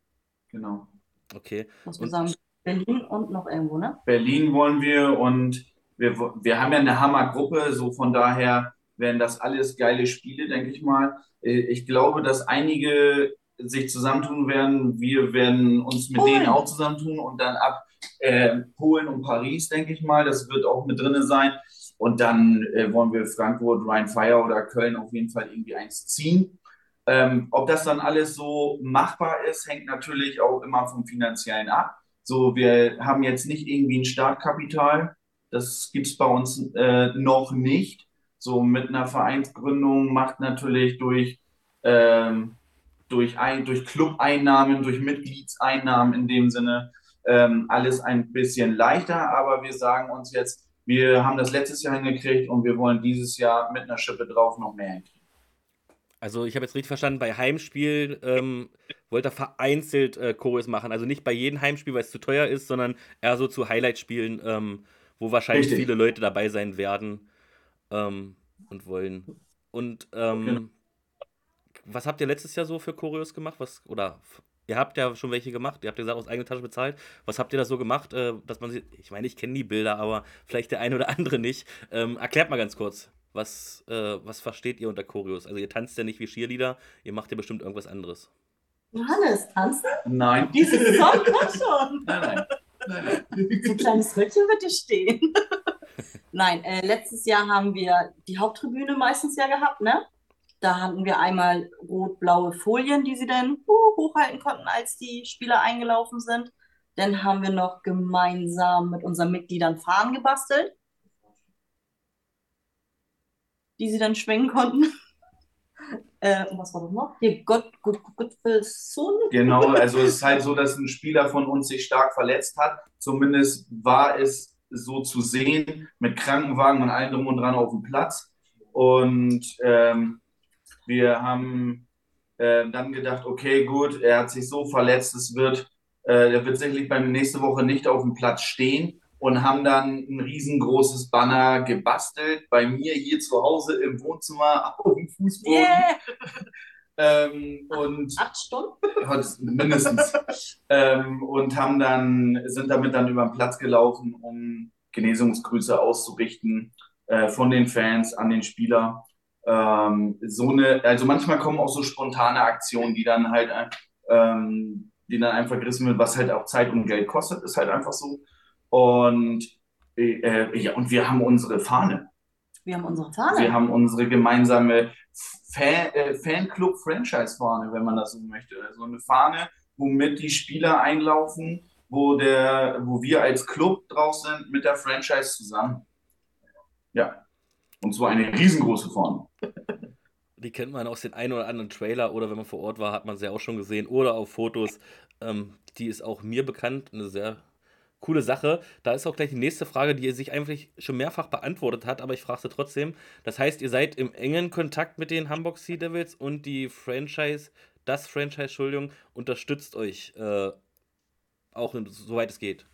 Genau. Okay. Wir Und- sagen, Berlin und noch irgendwo, ne? Berlin wollen wir und wir, wir haben ja eine Hammergruppe, so von daher werden das alles geile Spiele, denke ich mal. Äh, Ich glaube, dass einige sich zusammentun werden. Wir werden uns mit Polen. denen auch zusammentun und dann ab äh, Polen und Paris, denke ich mal. Das wird auch mit drinne sein. Und dann äh, wollen wir Frankfurt, Rhein-Fire oder Köln auf jeden Fall irgendwie eins ziehen. Ähm, ob das dann alles so machbar ist, hängt natürlich auch immer vom Finanziellen ab. So, wir haben jetzt nicht irgendwie ein Startkapital. Das gibt es bei uns äh, noch nicht. So mit einer Vereinsgründung macht natürlich durch, ähm, durch, ein, durch Clubeinnahmen, durch Mitgliedseinnahmen in dem Sinne ähm, alles ein bisschen leichter. Aber wir sagen uns jetzt, wir haben das letztes Jahr hingekriegt und wir wollen dieses Jahr mit einer Schippe drauf noch mehr hinkriegen. Also ich habe jetzt richtig verstanden, bei Heimspiel ähm, wollt ihr vereinzelt äh, Choreos machen. Also nicht bei jedem Heimspiel, weil es zu teuer ist, sondern eher so zu Highlight-Spielen, ähm, wo wahrscheinlich Richtig. viele Leute dabei sein werden ähm, und wollen. Und ähm, Genau. was habt ihr letztes Jahr so für Choreos gemacht? Was, oder ihr habt ja schon welche gemacht, ihr habt ja gesagt, aus eigener Tasche bezahlt. Was habt ihr da so gemacht, äh, dass man sie, ich meine, ich kenne die Bilder, aber vielleicht der eine oder andere nicht. Ähm, erklärt mal ganz kurz. Was, äh, was versteht ihr unter Choreos? Also ihr tanzt ja nicht wie Cheerleader, ihr macht ja bestimmt irgendwas anderes. Johannes, tanzen? Nein. Diese Saison kommt schon. Nein, nein. nein, nein. So ein kleines Röckchen wird dir stehen. Nein, äh, letztes Jahr haben wir die Haupttribüne meistens ja gehabt, ne? Da hatten wir einmal rot-blaue Folien, die sie dann uh, hochhalten konnten, als die Spieler eingelaufen sind. Dann haben wir noch gemeinsam mit unseren Mitgliedern Fahnen gebastelt, die sie dann schwenken konnten. Äh, und was war das noch? Hier, Gott, Gott, Gott will Sohn. Genau, also es ist halt so, dass ein Spieler von uns sich stark verletzt hat. Zumindest war es so zu sehen, mit Krankenwagen und allem drum und dran auf dem Platz. Und ähm, wir haben äh, dann gedacht, okay, gut, er hat sich so verletzt, es wird, äh, er wird sicherlich beim nächste Woche nicht auf dem Platz stehen und haben dann ein riesengroßes Banner gebastelt bei mir hier zu Hause im Wohnzimmer auf dem Fußboden. Yeah! Ähm, und Acht Stunden? Mindestens. ähm, und haben dann, sind damit dann über den Platz gelaufen, um Genesungsgrüße auszurichten äh, von den Fans an den Spieler. Ähm, so eine, also manchmal kommen auch so spontane Aktionen, die dann halt, äh, ähm, die dann einfach gerissen wird, was halt auch Zeit und Geld kostet, ist halt einfach so. Und äh, ja, und wir haben unsere Fahne. Wir haben unsere Wir Fahne. haben unsere gemeinsame Fan, äh, Fanclub-Franchise-Fahne, wenn man das so möchte. Also eine Fahne, womit die Spieler einlaufen, wo, der, wo wir als Club drauf sind mit der Franchise zusammen. Ja. Und zwar eine riesengroße Fahne. Die kennt man aus den einen oder anderen Trailer oder wenn man vor Ort war, hat man sie auch schon gesehen oder auf Fotos. Ähm, die ist auch mir bekannt, eine sehr coole Sache. Da ist auch gleich die nächste Frage, die sich eigentlich schon mehrfach beantwortet hat, aber ich frage sie trotzdem. Das heißt, ihr seid im engen Kontakt mit den Hamburg Sea Devils und die Franchise, das Franchise, Entschuldigung, unterstützt euch äh, auch soweit es geht.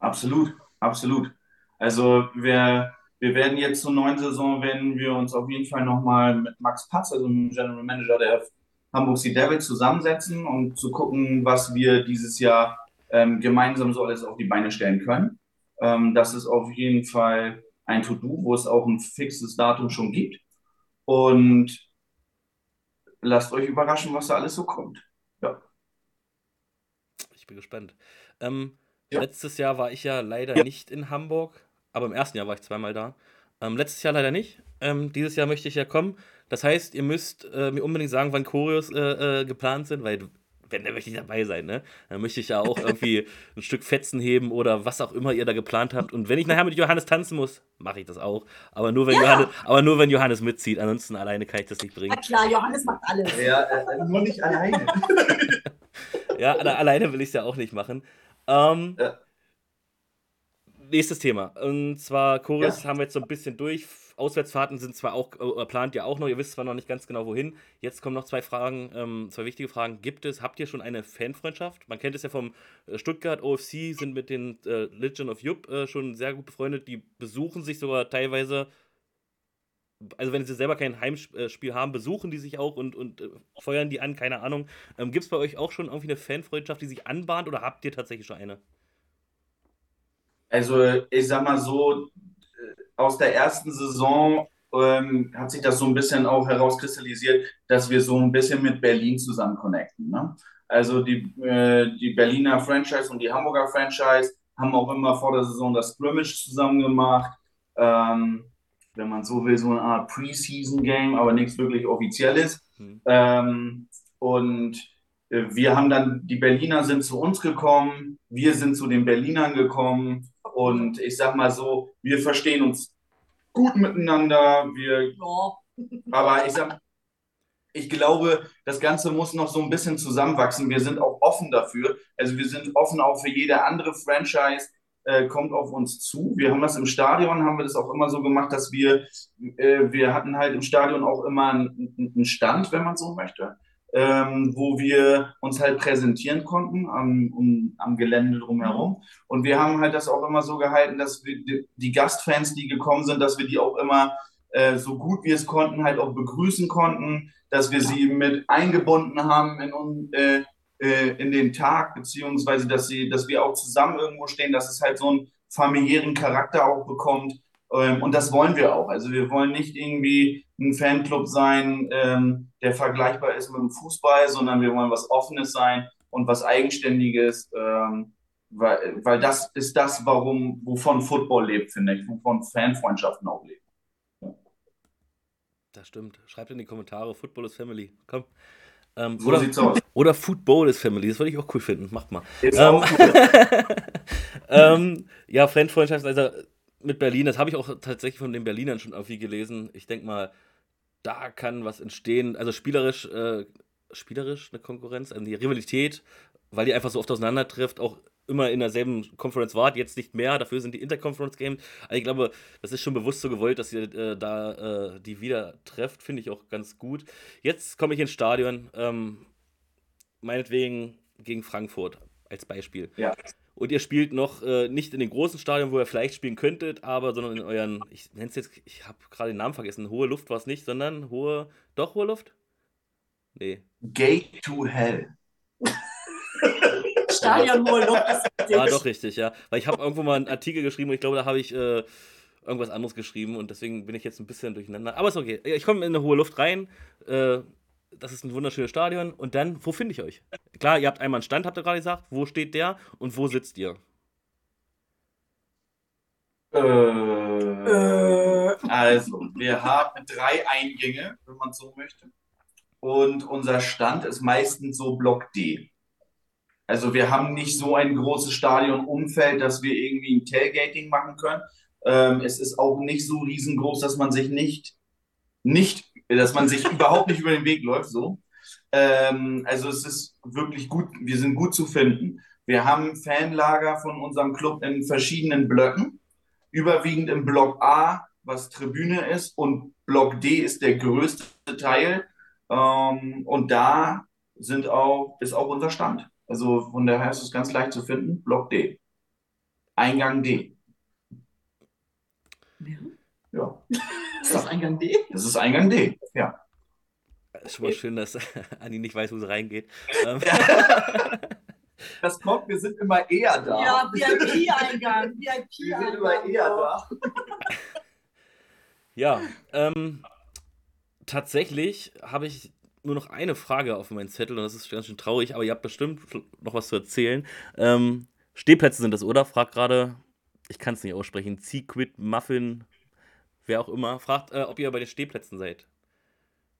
Absolut, absolut. Also wir, wir werden jetzt zur neuen Saison, werden wir uns auf jeden Fall nochmal mit Max Patz, also dem General Manager der Hamburg Sea Devils, zusammensetzen, um zu gucken, was wir dieses Jahr ähm, gemeinsam so alles auf die Beine stellen können. Ähm, das ist auf jeden Fall ein To-Do, wo es auch ein fixes Datum schon gibt. Und lasst euch überraschen, was da alles so kommt. Ja. Ich bin gespannt. Ähm, Ja. Letztes Jahr war ich ja leider nicht in Hamburg, aber im ersten Jahr war ich zweimal da. Ähm, letztes Jahr leider nicht. Ähm, dieses Jahr möchte ich ja kommen. Das heißt, ihr müsst äh, mir unbedingt sagen, wann Choreos äh, äh, geplant sind, weil wenn, dann möchte ich dabei sein, ne? Dann möchte ich ja auch irgendwie ein Stück Fetzen heben oder was auch immer ihr da geplant habt. Und wenn ich nachher mit Johannes tanzen muss, mache ich das auch. Aber nur, wenn Ja. Johannes, aber nur, wenn Johannes mitzieht. Ansonsten alleine kann ich das nicht Na bringen. klar, Johannes macht alles. Ja, äh, nur nicht alleine. Ja, alle- alleine will ich es ja auch nicht machen. Ähm, Ja. Nächstes Thema. Und zwar, Chorus Ja. haben wir jetzt so ein bisschen durch. Auswärtsfahrten sind zwar auch, äh, plant ihr auch noch, ihr wisst zwar noch nicht ganz genau wohin. Jetzt kommen noch zwei Fragen, ähm, zwei wichtige Fragen. Gibt es, habt ihr schon eine Fanfreundschaft? Man kennt es ja vom äh, Stuttgart OFC, sind mit den äh, Legion of Jupp äh, schon sehr gut befreundet. Die besuchen sich sogar teilweise, also wenn sie selber kein Heimspiel haben, besuchen die sich auch und, und äh, feuern die an, keine Ahnung. Ähm, Gibt es bei euch auch schon irgendwie eine Fanfreundschaft, die sich anbahnt oder habt ihr tatsächlich schon eine? Also ich sag mal so, aus der ersten Saison ähm, hat sich das so ein bisschen auch herauskristallisiert, dass wir so ein bisschen mit Berlin zusammen connecten. Ne? Also die, äh, die Berliner Franchise und die Hamburger Franchise haben auch immer vor der Saison das Scrimmage zusammen gemacht. Ähm, wenn man so will, so eine Art Preseason-Game, aber nichts wirklich Offizielles. Mhm. Ähm, und äh, wir haben dann, die Berliner sind zu uns gekommen, wir sind zu den Berlinern gekommen und ich sag mal so, wir verstehen uns gut miteinander. Wir, ja. aber ich sag, ich glaube, das Ganze muss noch so ein bisschen zusammenwachsen. Wir sind auch offen dafür. Also wir sind offen auch für jede andere Franchise, äh, kommt auf uns zu. Wir haben das im Stadion, haben wir das auch immer so gemacht, dass wir, äh, wir hatten halt im Stadion auch immer einen, einen Stand, wenn man so möchte ähm, wo wir uns halt präsentieren konnten am, um, am Gelände drumherum. Und wir haben halt das auch immer so gehalten, dass wir die, Gastfans, die gekommen sind, dass wir die auch immer äh, so gut wir es konnten, halt auch begrüßen konnten, dass wir sie mit eingebunden haben in, äh, äh, in den Tag, beziehungsweise dass, sie, dass wir auch zusammen irgendwo stehen, dass es halt so einen familiären Charakter auch bekommt. Ähm, und das wollen wir auch. Also wir wollen nicht irgendwie ein Fanclub sein, ähm, der vergleichbar ist mit dem Fußball, sondern wir wollen was Offenes sein und was Eigenständiges, ähm, weil, weil das ist das, warum, wovon Football lebt, finde ich, wovon Fanfreundschaften auch leben. Das stimmt. Schreibt in die Kommentare, Football is Family. Komm. Ähm, so oder, sieht's aus. Oder Football is Family, das würde ich auch cool finden. Macht mal. Ähm, ähm, ja, Fanfreundschaft, also mit Berlin, das habe ich auch tatsächlich von den Berlinern schon irgendwie gelesen. Ich denke mal, da kann was entstehen. Also spielerisch, äh, spielerisch eine Konkurrenz, also die Rivalität, weil die einfach so oft auseinander trifft, auch immer in derselben Conference wart, jetzt nicht mehr, dafür sind die Interconference Games. Also ich glaube, das ist schon bewusst so gewollt, dass ihr äh, da äh, die wieder trefft, finde ich auch ganz gut. Jetzt komme ich ins Stadion, ähm, meinetwegen gegen Frankfurt als Beispiel. Ja. Und ihr spielt noch äh, nicht in den großen Stadien, wo ihr vielleicht spielen könntet, aber sondern in euren, ich nenne es jetzt, ich habe gerade den Namen vergessen, hohe Luft war es nicht, sondern hohe, doch hohe Luft? Nee. Gate to Hell. Stadion hohe Luft ist War doch richtig, ja. Weil ich habe irgendwo mal einen Artikel geschrieben und ich glaube, da habe ich äh, irgendwas anderes geschrieben und deswegen bin ich jetzt ein bisschen durcheinander. Aber ist okay. Ich komme in eine hohe Luft rein. Äh, das ist ein wunderschönes Stadion. Und dann, wo finde ich euch? Klar, ihr habt einmal einen Stand, habt ihr gerade gesagt. Wo steht der und wo sitzt ihr? Äh, äh. Also, wir haben drei Eingänge, wenn man so möchte. Und unser Stand ist meistens so Block D. Also wir haben nicht so ein großes Stadionumfeld, dass wir irgendwie ein Tailgating machen können. Ähm, es ist auch nicht so riesengroß, dass man sich nicht, nicht dass man sich überhaupt nicht über den Weg läuft. So. Ähm, also es ist wirklich gut, wir sind gut zu finden. Wir haben Fanlager von unserem Club in verschiedenen Blöcken, überwiegend im Block A, was Tribüne ist, und Block D ist der größte Teil. Ähm, und da sind auch, ist auch unser Stand. Also von daher ist es ganz leicht zu finden, Block D. Eingang D. Ja. Ja. Ist das Eingang D? Das ist Eingang D, ja. Ist schon mal schön, dass Anni nicht weiß, wo sie reingeht. Ähm. Das kommt, wir sind immer eher da. Ja, VIP-Eingang. VIP wir sind immer eher da. Ja, ähm, tatsächlich habe ich nur noch eine Frage auf meinem Zettel und das ist ganz schön traurig, aber ihr habt bestimmt noch was zu erzählen. Ähm, Stehplätze sind das, oder? Fragt gerade, ich kann es nicht aussprechen, Sequid Muffin wer auch immer, fragt, äh, ob ihr bei den Stehplätzen seid.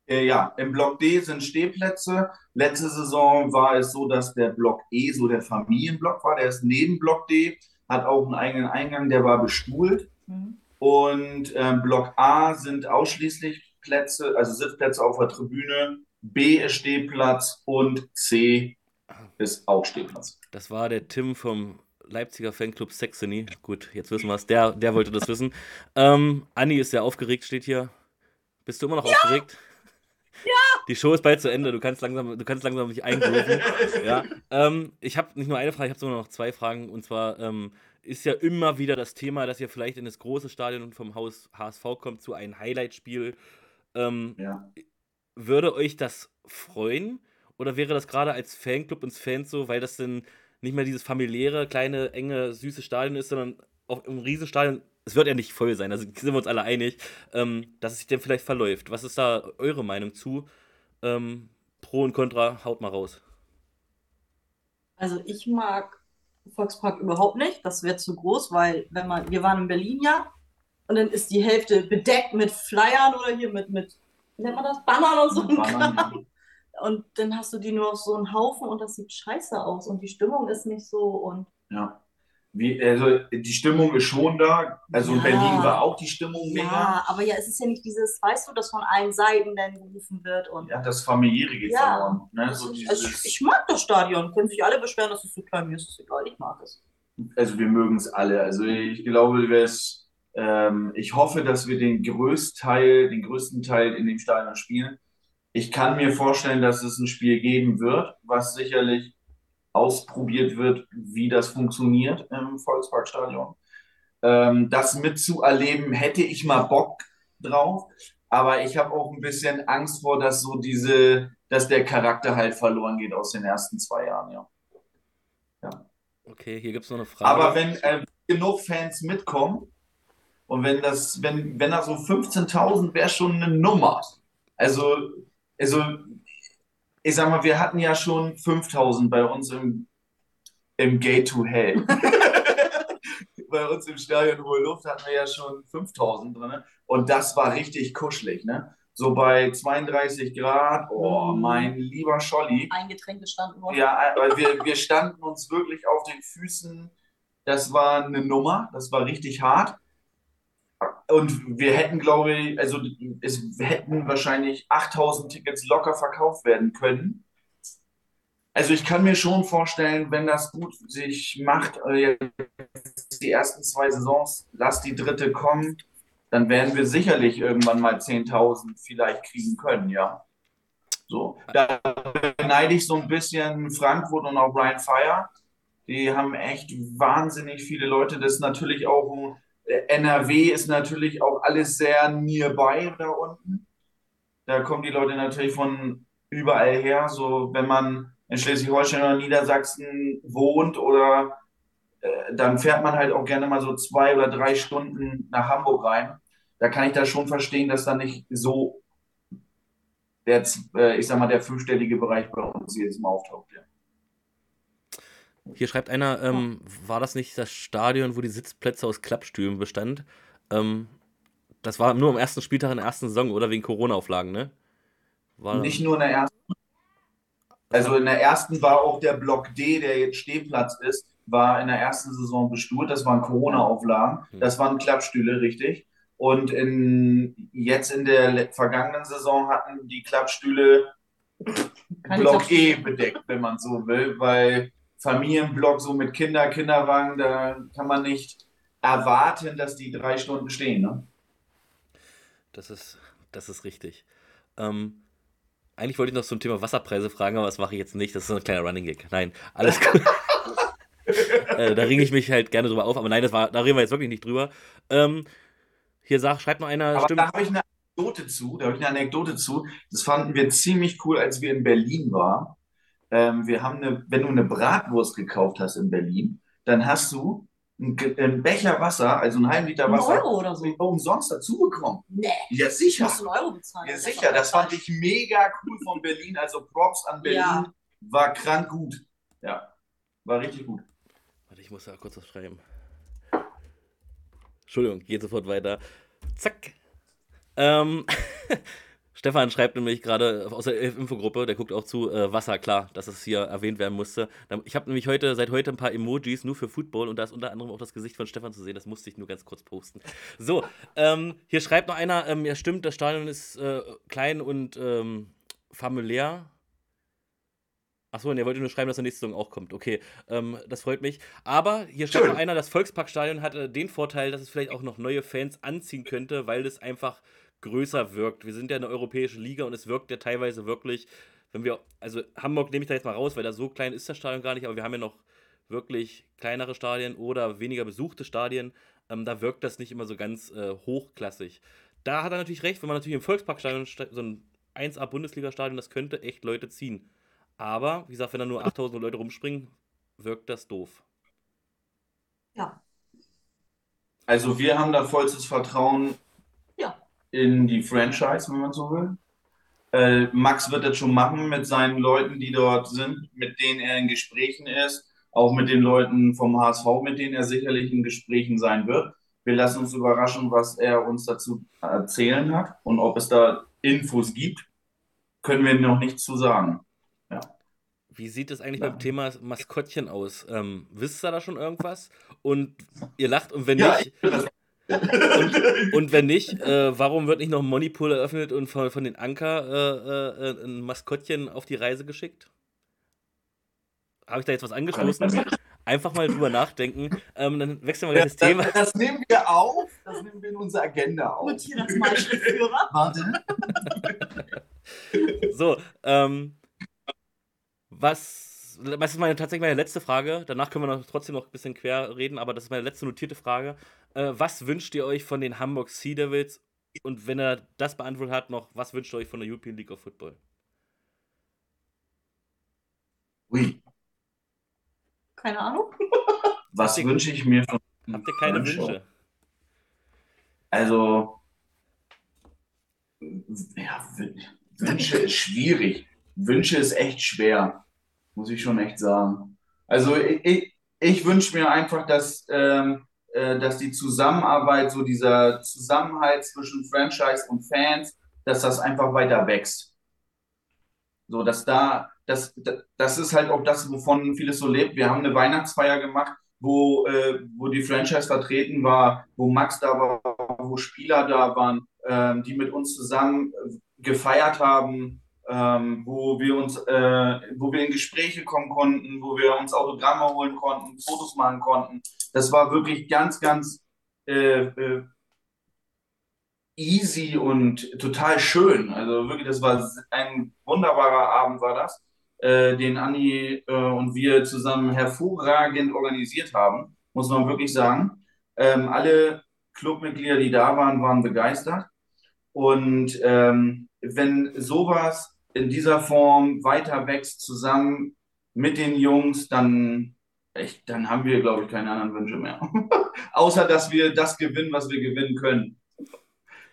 Äh, ja, im Block D sind Stehplätze. Letzte Saison war es so, dass der Block E so der Familienblock war. Der ist neben Block D, hat auch einen eigenen Eingang, der war bestuhlt. Mhm. Und äh, Block A sind ausschließlich Plätze, also Sitzplätze auf der Tribüne. B ist Stehplatz und C ist auch Stehplatz. Das war der Tim vom Leipziger Fanclub Saxony. Gut, jetzt wissen wir es. Der, der wollte das wissen. Ähm, Anni ist sehr aufgeregt, steht hier. Bist du immer noch ja. aufgeregt? Ja. Die Show ist bald zu Ende. Du kannst langsam, du kannst langsam dich eingrooven. ja. Ähm, ich habe nicht nur eine Frage, ich habe sogar noch zwei Fragen. Und zwar ähm, ist ja immer wieder das Thema, dass ihr vielleicht in das große Stadion vom Haus HSV kommt zu einem Highlight-Spiel. Ähm, ja. Würde euch das freuen? Oder wäre das gerade als Fanclub und Fans so, weil das denn nicht mehr dieses familiäre, kleine, enge, süße Stadion ist, sondern auch im Riesenstadion, es wird ja nicht voll sein, da sind wir uns alle einig, ähm, dass es sich denn vielleicht verläuft. Was ist da eure Meinung zu? Ähm, Pro und Contra, haut mal raus. Also ich mag Volkspark überhaupt nicht. Das wäre zu groß, weil wenn man, wir waren in Berlin ja und dann ist die Hälfte bedeckt mit Flyern oder hier mit, mit nennt man das, Bannern und so. Bannern. Und dann hast du die nur auf so einen Haufen und das sieht scheiße aus und die Stimmung ist nicht so und. Ja. Wie, also die Stimmung ist schon da. Also ja. in Berlin war auch die Stimmung mega. Ja, aber ja, es ist ja nicht dieses, weißt du, das von allen Seiten dann gerufen wird. Und ja, das familiäre geht ja. verloren. Ne? So also, also ich, ich, mag das Stadion. Können sich alle beschweren, dass es so klein ist. Ist egal, ich mag es. Also wir mögen es alle. Also ich glaube, ähm, ich hoffe, dass wir den größten Teil, den größten Teil in dem Stadion spielen. Ich kann mir vorstellen, dass es ein Spiel geben wird, was sicherlich ausprobiert wird, wie das funktioniert im Volksparkstadion. Ähm, das mitzuerleben, hätte ich mal Bock drauf, aber ich habe auch ein bisschen Angst vor, dass so diese, dass der Charakter halt verloren geht aus den ersten zwei Jahren, ja. ja. Okay, hier gibt es noch eine Frage. Aber wenn äh, genug Fans mitkommen und wenn das, wenn, wenn da so 15.000 wäre schon eine Nummer. Also also ich sag mal, wir hatten ja schon 5000 bei uns im, im Gate to Hell. bei uns im Stadion Hohe Luft hatten wir ja schon 5000 drin. Und das war richtig kuschelig, ne? So bei 32 Grad, oh, mhm. mein lieber Scholli. Ein Getränk gestanden worden. Ja, weil wir, wir standen uns wirklich auf den Füßen. Das war eine Nummer, das war richtig hart. Und wir hätten, glaube ich, also es hätten wahrscheinlich 8000 Tickets locker verkauft werden können. Also ich kann mir schon vorstellen, wenn das gut sich macht, äh, die ersten zwei Saisons, lass die dritte kommen, dann werden wir sicherlich irgendwann mal 10.000 vielleicht kriegen können, ja. So, da neide ich so ein bisschen Frankfurt und auch Brian Fire. Die haben echt wahnsinnig viele Leute. Das ist natürlich auch ein NRW ist natürlich auch alles sehr nearby da unten. Da kommen die Leute natürlich von überall her. So, wenn man in Schleswig-Holstein oder Niedersachsen wohnt oder äh, dann fährt man halt auch gerne mal so zwei oder drei Stunden nach Hamburg rein. Da kann ich das schon verstehen, dass da nicht so der, äh, ich sag mal, der fünfstellige Bereich bei uns jetzt mal auftaucht. Ja. Hier schreibt einer, ähm, war das nicht das Stadion, wo die Sitzplätze aus Klappstühlen bestand? Ähm, das war nur am ersten Spieltag in der ersten Saison, oder? Wegen Corona-Auflagen, ne? War nicht nur in der ersten. Also in der ersten war auch der Block D, der jetzt Stehplatz ist, war in der ersten Saison bestuhlt. Das waren Corona-Auflagen. Hm. Das waren Klappstühle, richtig. Und in, jetzt in der vergangenen Saison hatten die Klappstühle Block E bedeckt, wenn man so will, weil Familienblock so mit Kinder, Kinderwagen, da kann man nicht erwarten, dass die drei Stunden stehen. Ne? Das, ist, das ist richtig. Ähm, eigentlich wollte ich noch zum Thema Wasserpreise fragen, aber das mache ich jetzt nicht. Das ist so ein kleiner Running Gag. Nein, alles gut. äh, da ringe ich mich halt gerne drüber auf, aber nein, das war, da reden wir jetzt wirklich nicht drüber. Ähm, hier sagt, schreibt noch einer. Aber stimmt. da habe ich eine Anekdote zu. Da habe ich eine Anekdote zu. Das fanden wir ziemlich cool, als wir in Berlin waren. Ähm, wir haben eine, wenn du eine Bratwurst gekauft hast in Berlin, dann hast du einen, Becher Wasser, also einen halben Liter Wasser, Euro oder so. umsonst dazu bekommen. Nee. Ja, sicher. Hast du einen Euro bezahlt? Ja, sicher. Das fand ich mega cool von Berlin. Also Props an Berlin. Ja. War krank gut. Ja, war richtig gut. Warte, ich muss da kurz was schreiben. Entschuldigung, geht sofort weiter. Zack. Ähm, Stefan schreibt nämlich gerade aus der Infogruppe, der guckt auch zu, äh, Wasser, klar, dass es hier erwähnt werden musste. Ich habe nämlich heute, seit heute ein paar Emojis nur für Football und da ist unter anderem auch das Gesicht von Stefan zu sehen. Das musste ich nur ganz kurz posten. So, ähm, hier schreibt noch einer, ähm, ja stimmt, das Stadion ist äh, klein und ähm, familiär. Achso, und ihr wollt nur schreiben, dass der nächste Saison auch kommt. Okay, ähm, das freut mich. Aber hier schreibt noch einer, das Volksparkstadion hatte den Vorteil, dass es vielleicht auch noch neue Fans anziehen könnte, weil es einfach größer wirkt. Wir sind ja eine europäische Liga und es wirkt ja teilweise wirklich, wenn wir, also Hamburg nehme ich da jetzt mal raus, weil da so klein ist das Stadion gar nicht, aber wir haben ja noch wirklich kleinere Stadien oder weniger besuchte Stadien. Ähm, da wirkt das nicht immer so ganz äh, hochklassig. Da hat er natürlich recht, wenn man natürlich im Volksparkstadion so ein 1A-Bundesliga-Stadion, das könnte echt Leute ziehen. Aber, wie gesagt, wenn da nur 8000 Leute rumspringen, wirkt das doof. Ja. Also wir haben da vollstes Vertrauen. In die Franchise, wenn man so will. Äh, Max wird das schon machen mit seinen Leuten, die dort sind, mit denen er in Gesprächen ist, auch mit den Leuten vom HSV, mit denen er sicherlich in Gesprächen sein wird. Wir lassen uns überraschen, was er uns dazu erzählen hat und ob es da Infos gibt, können wir noch nichts zu sagen. Ja. Wie sieht es eigentlich Ja. beim Thema Maskottchen aus? Ähm, wisst ihr da schon irgendwas? Und ihr lacht und wenn Ja, nicht, ich das. Und wenn nicht, äh, warum wird nicht noch ein Moneypool eröffnet und von, von den Anker äh, äh, ein Maskottchen auf die Reise geschickt? Habe ich da jetzt was angestoßen? Einfach mal drüber nachdenken. Ähm, dann wechseln wir gleich das Thema. Das, das nehmen wir auf, das nehmen wir in unsere Agenda auf. Notiere das mal, Schriftführer. Warte. So, ähm, was, das ist meine, tatsächlich meine letzte Frage. Danach können wir noch, trotzdem noch ein bisschen quer reden, aber das ist meine letzte notierte Frage. Äh, was wünscht ihr euch von den Hamburg Sea Devils? Und wenn er das beantwortet hat, noch, was wünscht ihr euch von der European League of Football? Ui, Keine Ahnung. was wünsche ich mir von Habt ihr keine Wünsche? Wünsche? Also, ja, Wün- Wünsche ist schwierig. Wünsche ist echt schwer, muss ich schon echt sagen. Also, ich, ich, ich wünsche mir einfach, dass, ähm, äh, dass die Zusammenarbeit, so dieser Zusammenhalt zwischen Franchise und Fans, dass das einfach weiter wächst. So, dass da, das, das ist halt auch das, wovon vieles so lebt. Wir haben eine Weihnachtsfeier gemacht, wo, äh, wo die Franchise vertreten war, wo Max da war, wo Spieler da waren, ähm, die mit uns zusammen äh, gefeiert haben, ähm, wo wir uns, äh, wo wir in Gespräche kommen konnten, wo wir uns Autogramme holen konnten, Fotos machen konnten. Das war wirklich ganz, ganz äh, äh, easy und total schön. Also wirklich, das war ein wunderbarer Abend, war das, äh, den Anni äh, und wir zusammen hervorragend organisiert haben, muss man wirklich sagen. Ähm, alle Clubmitglieder, die da waren, waren begeistert. Und ähm, wenn sowas in dieser Form weiter wächst, zusammen mit den Jungs, dann, echt, dann haben wir, glaube ich, keine anderen Wünsche mehr. Außer, dass wir das gewinnen, was wir gewinnen können.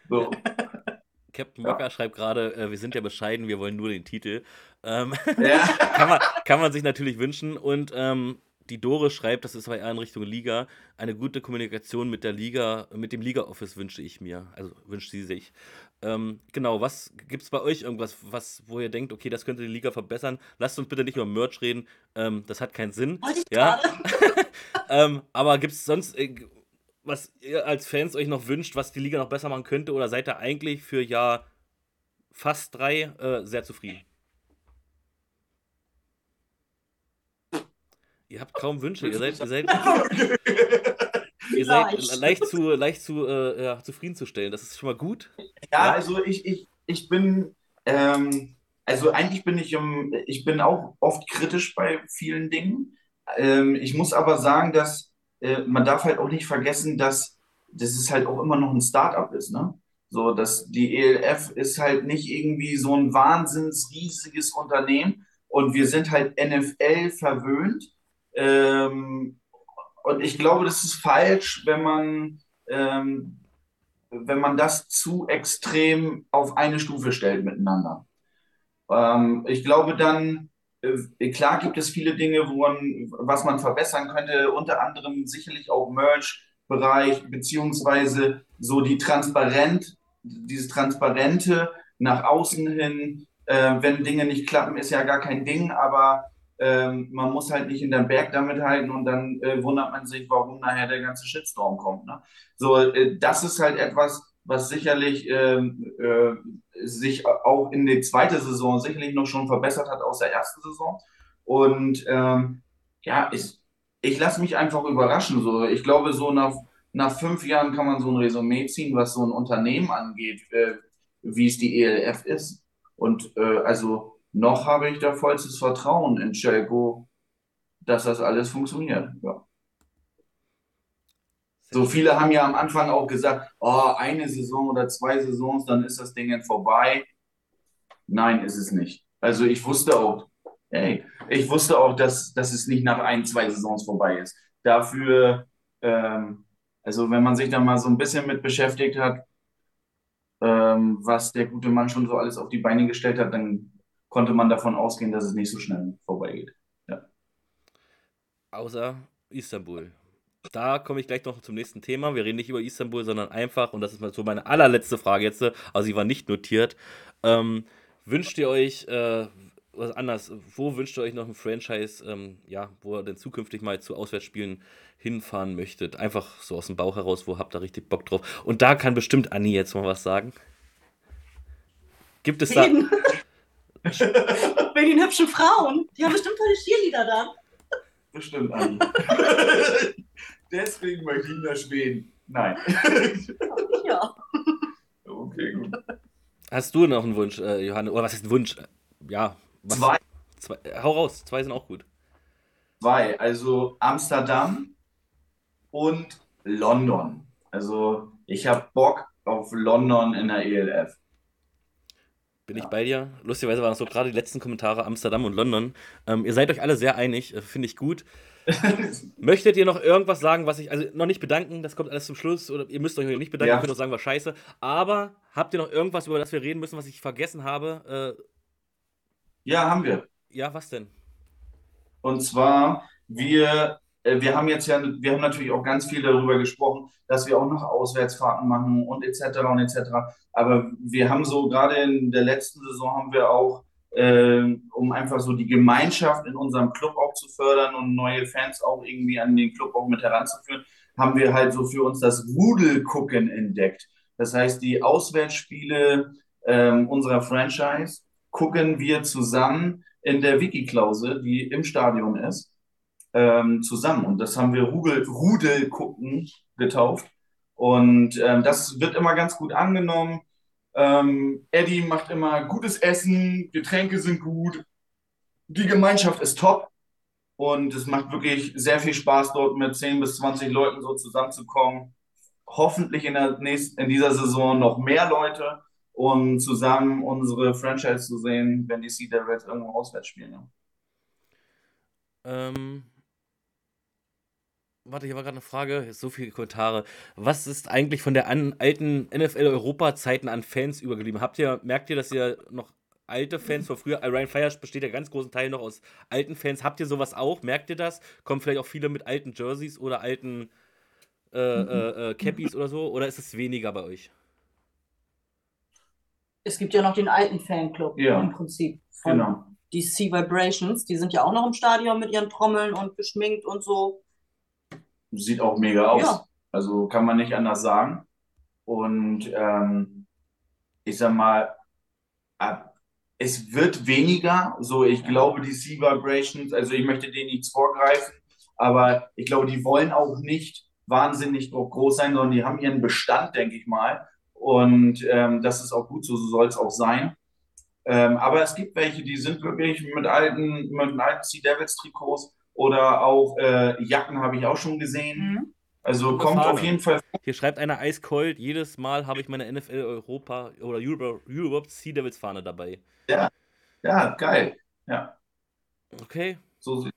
So. Captain Ja. Walker schreibt gerade, äh, wir sind ja bescheiden, wir wollen nur den Titel. Ähm, Ja. kann, man, kann man sich natürlich wünschen. Und ähm, die Dore schreibt, das ist eher in Richtung Liga, eine gute Kommunikation mit der Liga, mit dem Liga-Office wünsche ich mir. Also wünscht sie sich. Ähm, genau, was gibt es bei euch irgendwas, was, wo ihr denkt, okay, das könnte die Liga verbessern? Lasst uns bitte nicht über Merch reden, ähm, das hat keinen Sinn. Wollte ich Ja. Ähm, aber gibt es sonst, äh, was ihr als Fans euch noch wünscht, was die Liga noch besser machen könnte? Oder seid ihr eigentlich für Jahr fast drei äh, sehr zufrieden? Ihr habt kaum Wünsche, ihr seid, ihr seid, ihr seid leicht zu, leicht zu äh, ja, zufriedenzustellen. Das ist schon mal gut. Ja, also ich, ich, ich bin, ähm, also eigentlich bin ich, im, ich bin auch oft kritisch bei vielen Dingen. Ähm, ich muss aber sagen, dass äh, man darf halt auch nicht vergessen, dass das ist halt auch immer noch ein Start-up ist, ne? So, dass die ELF ist halt nicht irgendwie so ein wahnsinns riesiges Unternehmen und wir sind halt NFL verwöhnt. Ähm, und ich glaube, das ist falsch, wenn man ähm, wenn man das zu extrem auf eine Stufe stellt miteinander. Ähm, ich glaube dann, äh, klar gibt es viele Dinge, wo man, was man verbessern könnte, unter anderem sicherlich auch Merch-Bereich, beziehungsweise so die Transparent, dieses Transparente nach außen hin, äh, wenn Dinge nicht klappen, ist ja gar kein Ding, aber ähm, man muss halt nicht in den Berg damit halten und dann äh, wundert man sich, warum nachher der ganze Shitstorm kommt. Ne? So, äh, das ist halt etwas, was sicherlich ähm, äh, sich auch in die zweite Saison sicherlich noch schon verbessert hat aus der ersten Saison. Und ähm, ja, ich, ich lasse mich einfach überraschen. So. Ich glaube, so nach, nach fünf Jahren kann man so ein Resümee ziehen, was so ein Unternehmen angeht, äh, wie es die ELF ist. Und äh, also noch habe ich da vollstes Vertrauen in Celco, dass das alles funktioniert. Ja. So viele haben ja am Anfang auch gesagt, oh, eine Saison oder zwei Saisons, dann ist das Ding vorbei. Nein, ist es nicht. Also ich wusste auch, hey, ich wusste auch, dass, dass es nicht nach ein, zwei Saisons vorbei ist. Dafür, ähm, also wenn man sich da mal so ein bisschen mit beschäftigt hat, ähm, was der gute Mann schon so alles auf die Beine gestellt hat, dann konnte man davon ausgehen, dass es nicht so schnell vorbeigeht. Ja. Außer Istanbul. Da komme ich gleich noch zum nächsten Thema. Wir reden nicht über Istanbul, sondern einfach, und das ist mal so meine allerletzte Frage jetzt, also sie war nicht notiert. Ähm, wünscht ihr euch, äh, was anders, wo wünscht ihr euch noch ein Franchise, ähm, ja, wo ihr denn zukünftig mal zu Auswärtsspielen hinfahren möchtet? Einfach so aus dem Bauch heraus, wo habt ihr richtig Bock drauf? Und da kann bestimmt Anni jetzt mal was sagen. Gibt es da. Wegen, den hübschen Frauen. Die haben bestimmt tolle Cheerleader da. Bestimmt, Anni. Deswegen möchte ich nach Schweden. Nein. Ja. Okay, gut. Hast du noch einen Wunsch, äh, Johannes? Oder was ist ein Wunsch? Ja. Was, Zwei. zwei. äh, Hau raus, zwei sind auch gut. Zwei, also Amsterdam und London. Also ich habe Bock auf London in der ELF. Bin ich bei dir? Lustigerweise waren das so gerade die letzten Kommentare Amsterdam und London. Ähm, ihr seid euch alle sehr einig, äh, finde ich gut. Möchtet ihr noch irgendwas sagen, was ich, also noch nicht bedanken, das kommt alles zum Schluss, oder ihr müsst euch nicht bedanken, Ja. ihr könnt auch sagen, war scheiße. Aber habt ihr noch irgendwas, über das wir reden müssen, was ich vergessen habe? ja, haben wir. Äh, ja, was denn? Und zwar, wir, äh, wir haben jetzt ja, wir haben natürlich auch ganz viel darüber gesprochen, dass wir auch noch Auswärtsfahrten machen und etc. und etc. Aber wir haben so, gerade in der letzten Saison haben wir auch, äh, um einfach so die Gemeinschaft in unserem Club auch zu fördern und neue Fans auch irgendwie an den Club auch mit heranzuführen, haben wir halt so für uns das Rudelgucken entdeckt. Das heißt, die Auswärtsspiele ähm, unserer Franchise gucken wir zusammen in der Wiki-Klause, die im Stadion ist, ähm, zusammen. Und das haben wir Rudel, Rudel gucken getauft. Und ähm, das wird immer ganz gut angenommen. Ähm, Eddie macht immer gutes Essen, Getränke sind gut, die Gemeinschaft ist top. Und es macht wirklich sehr viel Spaß, dort mit 10 bis 20 Leuten so zusammenzukommen. Hoffentlich in, der nächsten, in dieser Saison noch mehr Leute, um zusammen unsere Franchise zu sehen, wenn die Sea Devils irgendwo auswärts spielen. Ähm, warte, hier war gerade eine Frage, so viele Kommentare. Was ist eigentlich von der an, alten NFL-Europa-Zeiten an Fans übergeblieben? Habt ihr, merkt ihr, dass ihr noch alte Fans von früher, Ryan Fires besteht ja ganz großen Teil noch aus alten Fans. Habt ihr sowas auch? Merkt ihr das? Kommen vielleicht auch viele mit alten Jerseys oder alten äh, äh, äh, Cappies oder so? Oder ist es weniger bei euch? Es gibt ja noch den alten Fanclub Ja. im Prinzip. Von Genau. Die Sea Vibrations. Die sind ja auch noch im Stadion mit ihren Trommeln und geschminkt und so. Sieht auch mega aus. Ja. Also kann man nicht anders sagen. Und ähm, ich sag mal, ab, es wird weniger. So, ich glaube, die Sea Vibrations, also ich möchte denen nichts vorgreifen, aber ich glaube, die wollen auch nicht wahnsinnig groß sein, sondern die haben ihren Bestand, denke ich mal. Und ähm, das ist auch gut, so soll es auch sein. Ähm, aber es gibt welche, die sind wirklich mit alten, mit alten Sea Devils Trikots oder auch äh, Jacken habe ich auch schon gesehen. Mhm. Also Super kommt Fahne. auf jeden Fall. Hier schreibt einer eiskalt, jedes Mal habe ich meine NFL Europa oder Europe, Europe Sea Devils Fahne dabei. Ja, geil. Ja, Okay, so sieht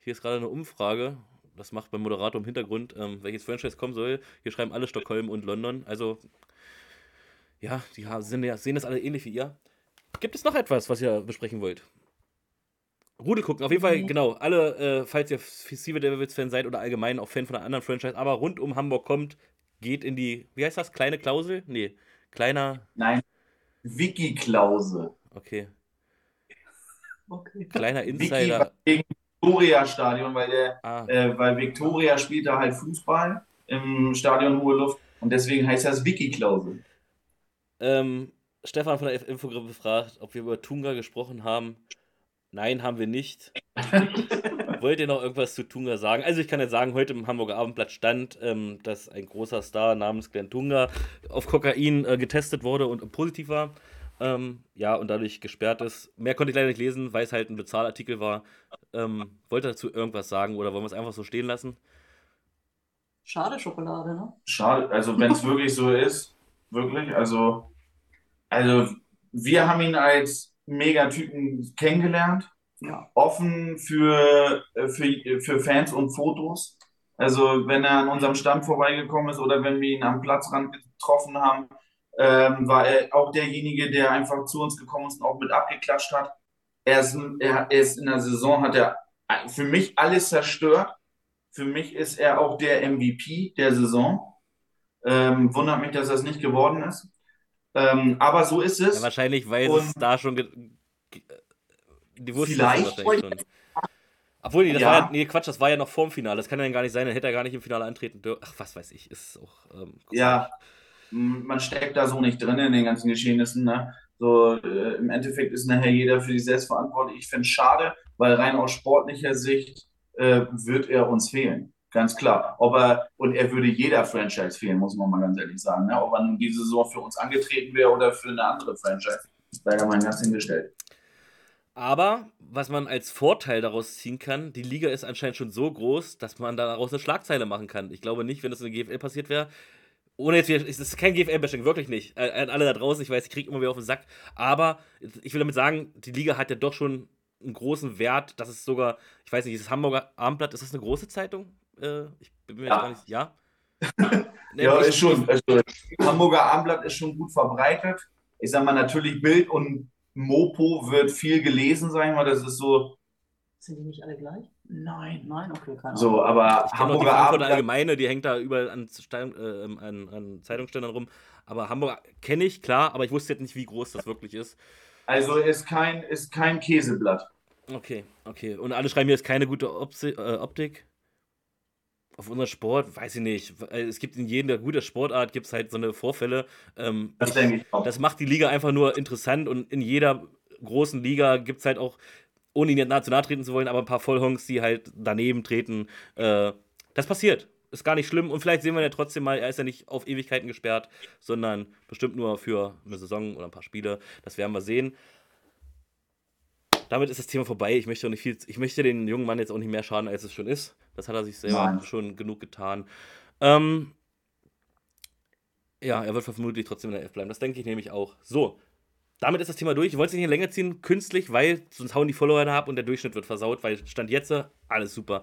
Hier ist gerade eine Umfrage. Das macht beim Moderator im Hintergrund, ähm, welches Franchise kommen soll. Hier schreiben alle Stockholm und London. Also, ja, die ha- sind ja, sehen das alle ähnlich wie ihr. Gibt es noch etwas, was ihr besprechen wollt? Rudel gucken, auf jeden Fall, Nee. genau. Alle, äh, falls ihr Fever Devils-Fan seid oder allgemein auch Fan von einer anderen Franchise, aber rund um Hamburg kommt, geht in die, wie heißt das? Kleine Klausel? Nee, kleiner, Nein, Wiki-Klause. okay, Okay. kleiner Wiki Insider. gegen Victoria-Stadion, weil, der, Ah, äh, weil Victoria spielt da halt Fußball im Stadion Hohe Luft und deswegen heißt das Wiki-Klause. Ähm, Stefan von der Infogruppe fragt, ob wir über Tunga gesprochen haben. Nein, haben wir nicht. Wollt ihr noch irgendwas zu Tunga sagen? Also ich kann jetzt sagen, heute im Hamburger Abendblatt stand, ähm, dass ein großer Star namens Glenn Tunga auf Kokain äh, getestet wurde und positiv war. Ähm, ja, und dadurch gesperrt ist. Mehr konnte ich leider nicht lesen, weil es halt ein Bezahlartikel war. Ähm, wollt ihr dazu irgendwas sagen oder wollen wir es einfach so stehen lassen? Schade Schokolade, ne? Schade, also wenn es wirklich so ist, wirklich, also, also wir haben ihn als Megatypen kennengelernt, Ja. offen für, äh, für, für Fans und Fotos. Also wenn er an unserem Stand vorbeigekommen ist oder wenn wir ihn am Platzrand getroffen haben, ähm, war er auch derjenige, der einfach zu uns gekommen ist und auch mit abgeklatscht hat. Er ist, er, er ist in der Saison, hat er für mich alles zerstört. Für mich ist er auch der MVP der Saison. Ähm, wundert mich, dass das nicht geworden ist. Ähm, aber so ist es. Ja, wahrscheinlich, weil Und- es da schon. Die wussten Vielleicht. das wahrscheinlich schon. Obwohl, nee, das Ja. war ja, nee, Quatsch, das war ja noch vorm Finale. Das kann ja gar nicht sein, dann hätte er gar nicht im Finale antreten dürfen. Ach, was weiß ich, ist auch. Ähm, Ja, man steckt da so nicht drin in den ganzen Geschehnissen. Ne? So, äh, im Endeffekt ist nachher jeder für sich selbst verantwortlich. Ich finde es schade, weil rein aus sportlicher Sicht äh, wird er uns fehlen. Ganz klar. Ob er, und er würde jeder Franchise fehlen, muss man mal ganz ehrlich sagen. Ne? Ob er nun diese Saison für uns angetreten wäre oder für eine andere Franchise. Kann man ganz hingestellt. Aber was man als Vorteil daraus ziehen kann, die Liga ist anscheinend schon so groß, dass man daraus eine Schlagzeile machen kann. Ich glaube nicht, wenn das in der GFL passiert wäre. Ohne jetzt es ist kein GFL-Bashing, wirklich nicht. Äh, An alle da draußen, ich weiß, ich kriege immer wieder auf den Sack. Aber ich will damit sagen, die Liga hat ja doch schon einen großen Wert. Das ist sogar, ich weiß nicht, ist das Hamburger Abendblatt, ist das eine große Zeitung? Äh, ich bin mir Ja. gar nicht, ja? Nee, Ja, ich- ist schon. Also, Hamburger Abendblatt ist schon gut verbreitet. Ich sag mal, natürlich Bild und Mopo wird viel gelesen, sagen wir. Das ist so. Sind die nicht alle gleich? Nein. Nein, okay, keine Ahnung. So, aber Ich auch die Hamburger Frankfurter Abendblatt. Allgemeine, die hängt da überall an, Stein, äh, an, an Zeitungsständern rum. Aber Hamburg kenne ich, klar, aber ich wusste jetzt nicht, wie groß das wirklich ist. Also ist kein, ist kein Käseblatt. Okay, okay. Und alle schreiben, hier ist keine gute Opsi äh, Optik. Auf unser Sport, weiß ich nicht. Äh, Es gibt in jeder guten Sportart gibt es halt so eine Vorfälle. Ähm, Das das macht die Liga einfach nur interessant und in jeder großen Liga gibt es halt auch, ohne ihnen nahe zu nahe treten zu wollen, aber ein paar Vollhonks, die halt daneben treten. Äh, das passiert. Ist gar nicht schlimm und vielleicht sehen wir ja trotzdem mal, er ist ja nicht auf Ewigkeiten gesperrt, sondern bestimmt nur für eine Saison oder ein paar Spiele. Das werden wir sehen. Damit ist das Thema vorbei. Ich möchte auch nicht viel, ich möchte den jungen Mann jetzt auch nicht mehr schaden, als es schon ist. Das hat er sich selber Nein. schon genug getan. Ähm, ja, er wird vermutlich trotzdem in der Elf bleiben. Das denke ich nämlich auch. So, damit ist das Thema durch. Ich wollte es nicht länger ziehen, künstlich, weil sonst hauen die Follower da ab und der Durchschnitt wird versaut, weil Stand jetzt alles super.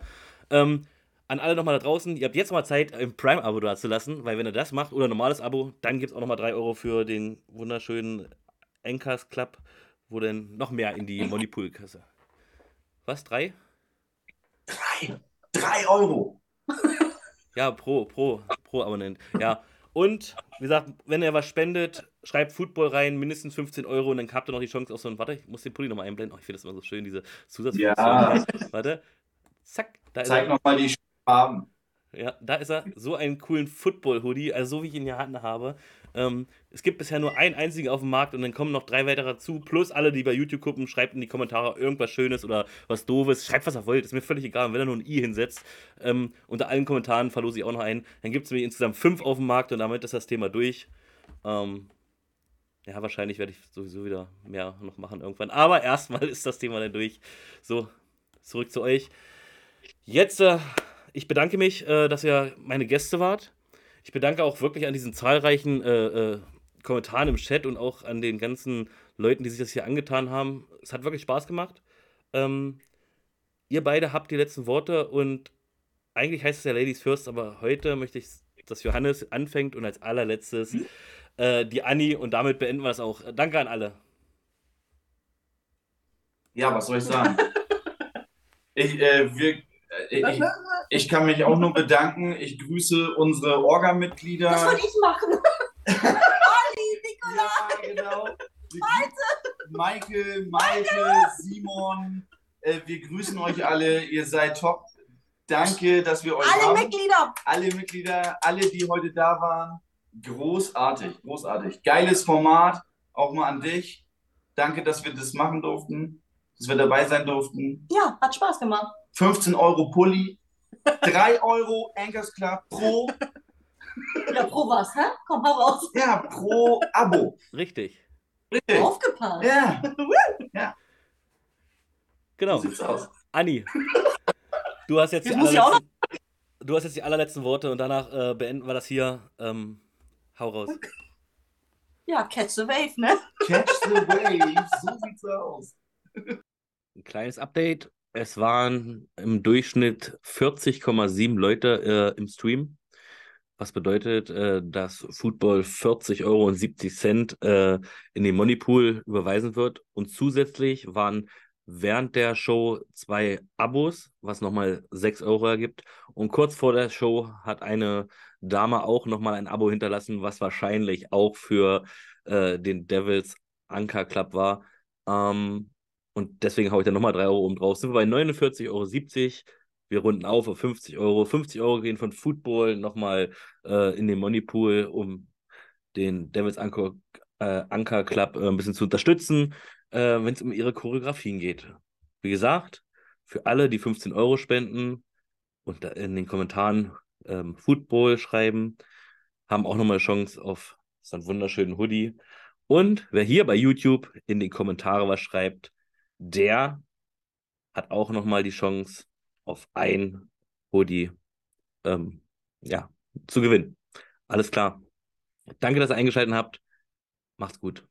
Ähm, an alle nochmal da draußen, ihr habt jetzt mal Zeit, ein Prime-Abo da zu lassen, weil wenn ihr das macht oder ein normales Abo, dann gibt es auch nochmal 3 Euro für den wunderschönen Encast Club, wo dann noch mehr in die Moneypool-Kasse. Was? Drei? Drei. Drei Euro. Ja, pro, pro, pro Abonnent. Ja. Und, wie gesagt, wenn ihr was spendet, schreibt Football rein, mindestens 15 Euro und dann habt ihr noch die Chance auf so ein. Warte, ich muss den Pulli nochmal einblenden. Oh, ich finde das immer so schön, diese Zusatzfunktion. Ja. Warte. Zack, da ist Zeig nochmal die Farben. Ja, da ist er. So einen coolen Football-Hoodie, also so wie ich ihn in der Hand habe. Ähm, es gibt bisher nur einen einzigen auf dem Markt und dann kommen noch drei weitere dazu. Plus alle, die bei YouTube gucken, schreibt in die Kommentare irgendwas Schönes oder was Doofes. Schreibt, was ihr wollt. Ist mir völlig egal. Und wenn ihr nur ein i hinsetzt, ähm, unter allen Kommentaren verlose ich auch noch einen. Dann gibt es nämlich insgesamt fünf auf dem Markt und damit ist das Thema durch. Ähm, ja, wahrscheinlich werde ich sowieso wieder mehr noch machen irgendwann. Aber erstmal ist das Thema dann durch. So, zurück zu euch. Jetzt, äh, ich bedanke mich, äh, dass ihr meine Gäste wart. Ich bedanke auch wirklich an diesen zahlreichen äh, äh, Kommentaren im Chat und auch an den ganzen Leuten, die sich das hier angetan haben. Es hat wirklich Spaß gemacht. Ähm, ihr beide habt die letzten Worte und eigentlich heißt es ja Ladies First, aber heute möchte ich, dass Johannes anfängt und als allerletztes äh, die Anni und damit beenden wir es auch. Danke an alle. Ja, was soll ich sagen? ich, äh, wir, ich, ich kann mich auch nur bedanken. Ich grüße unsere Das Orga-Mitglieder. wollte ich machen. Ali, Nikola. Ja, genau. Wir- Michael, Malte, Simon, äh, wir grüßen euch alle. Ihr seid top. Danke, dass wir euch Alle haben. Mitglieder. alle Mitglieder, alle, die heute da waren. Großartig, großartig. Geiles Format. Auch mal an dich. Danke, dass wir das machen durften. dass wir dabei sein durften. Ja, hat Spaß gemacht. 15 Euro Pulli, 3 Euro Anchors Club pro, Ja, pro was, hä? Komm, hau raus. ja, pro Abo. Richtig. Richtig. Aufgepasst. Ja, Genau. so sieht's aus. Anni, du hast jetzt, Jetzt die allerletzten, du hast jetzt die allerletzten Worte und danach äh, beenden wir das hier. Ähm, hau raus. Ja, catch the wave, ne? Catch the wave, so sieht's aus. Ein kleines Update. Es waren im Durchschnitt 40,7 Leute äh, im Stream. Was bedeutet, äh, dass Football 40 Euro und 70 Cent äh, in den Moneypool überweisen wird. Und zusätzlich waren während der Show zwei Abos, was nochmal 6 Euro ergibt. Und kurz vor der Show hat eine Dame auch nochmal ein Abo hinterlassen, was wahrscheinlich auch für äh, den Devils Anker Club war. Ähm, und deswegen haue ich da nochmal 3 Euro oben drauf. Sind wir bei 49,70 Euro. Wir runden auf auf 50 Euro. 50 Euro gehen von Football nochmal äh, in den Moneypool, um den Devils Anker, äh, Anker Club äh, ein bisschen zu unterstützen, äh, wenn es um ihre Choreografien geht. Wie gesagt, für alle, die 15 Euro spenden und in den Kommentaren ähm, Football schreiben, haben auch nochmal eine Chance auf so einen wunderschönen Hoodie. Und wer hier bei YouTube in die Kommentare was schreibt, der hat auch nochmal die Chance auf ein Hoodie ähm, ja, zu gewinnen. Alles klar. Danke, dass ihr eingeschaltet habt. Macht's gut.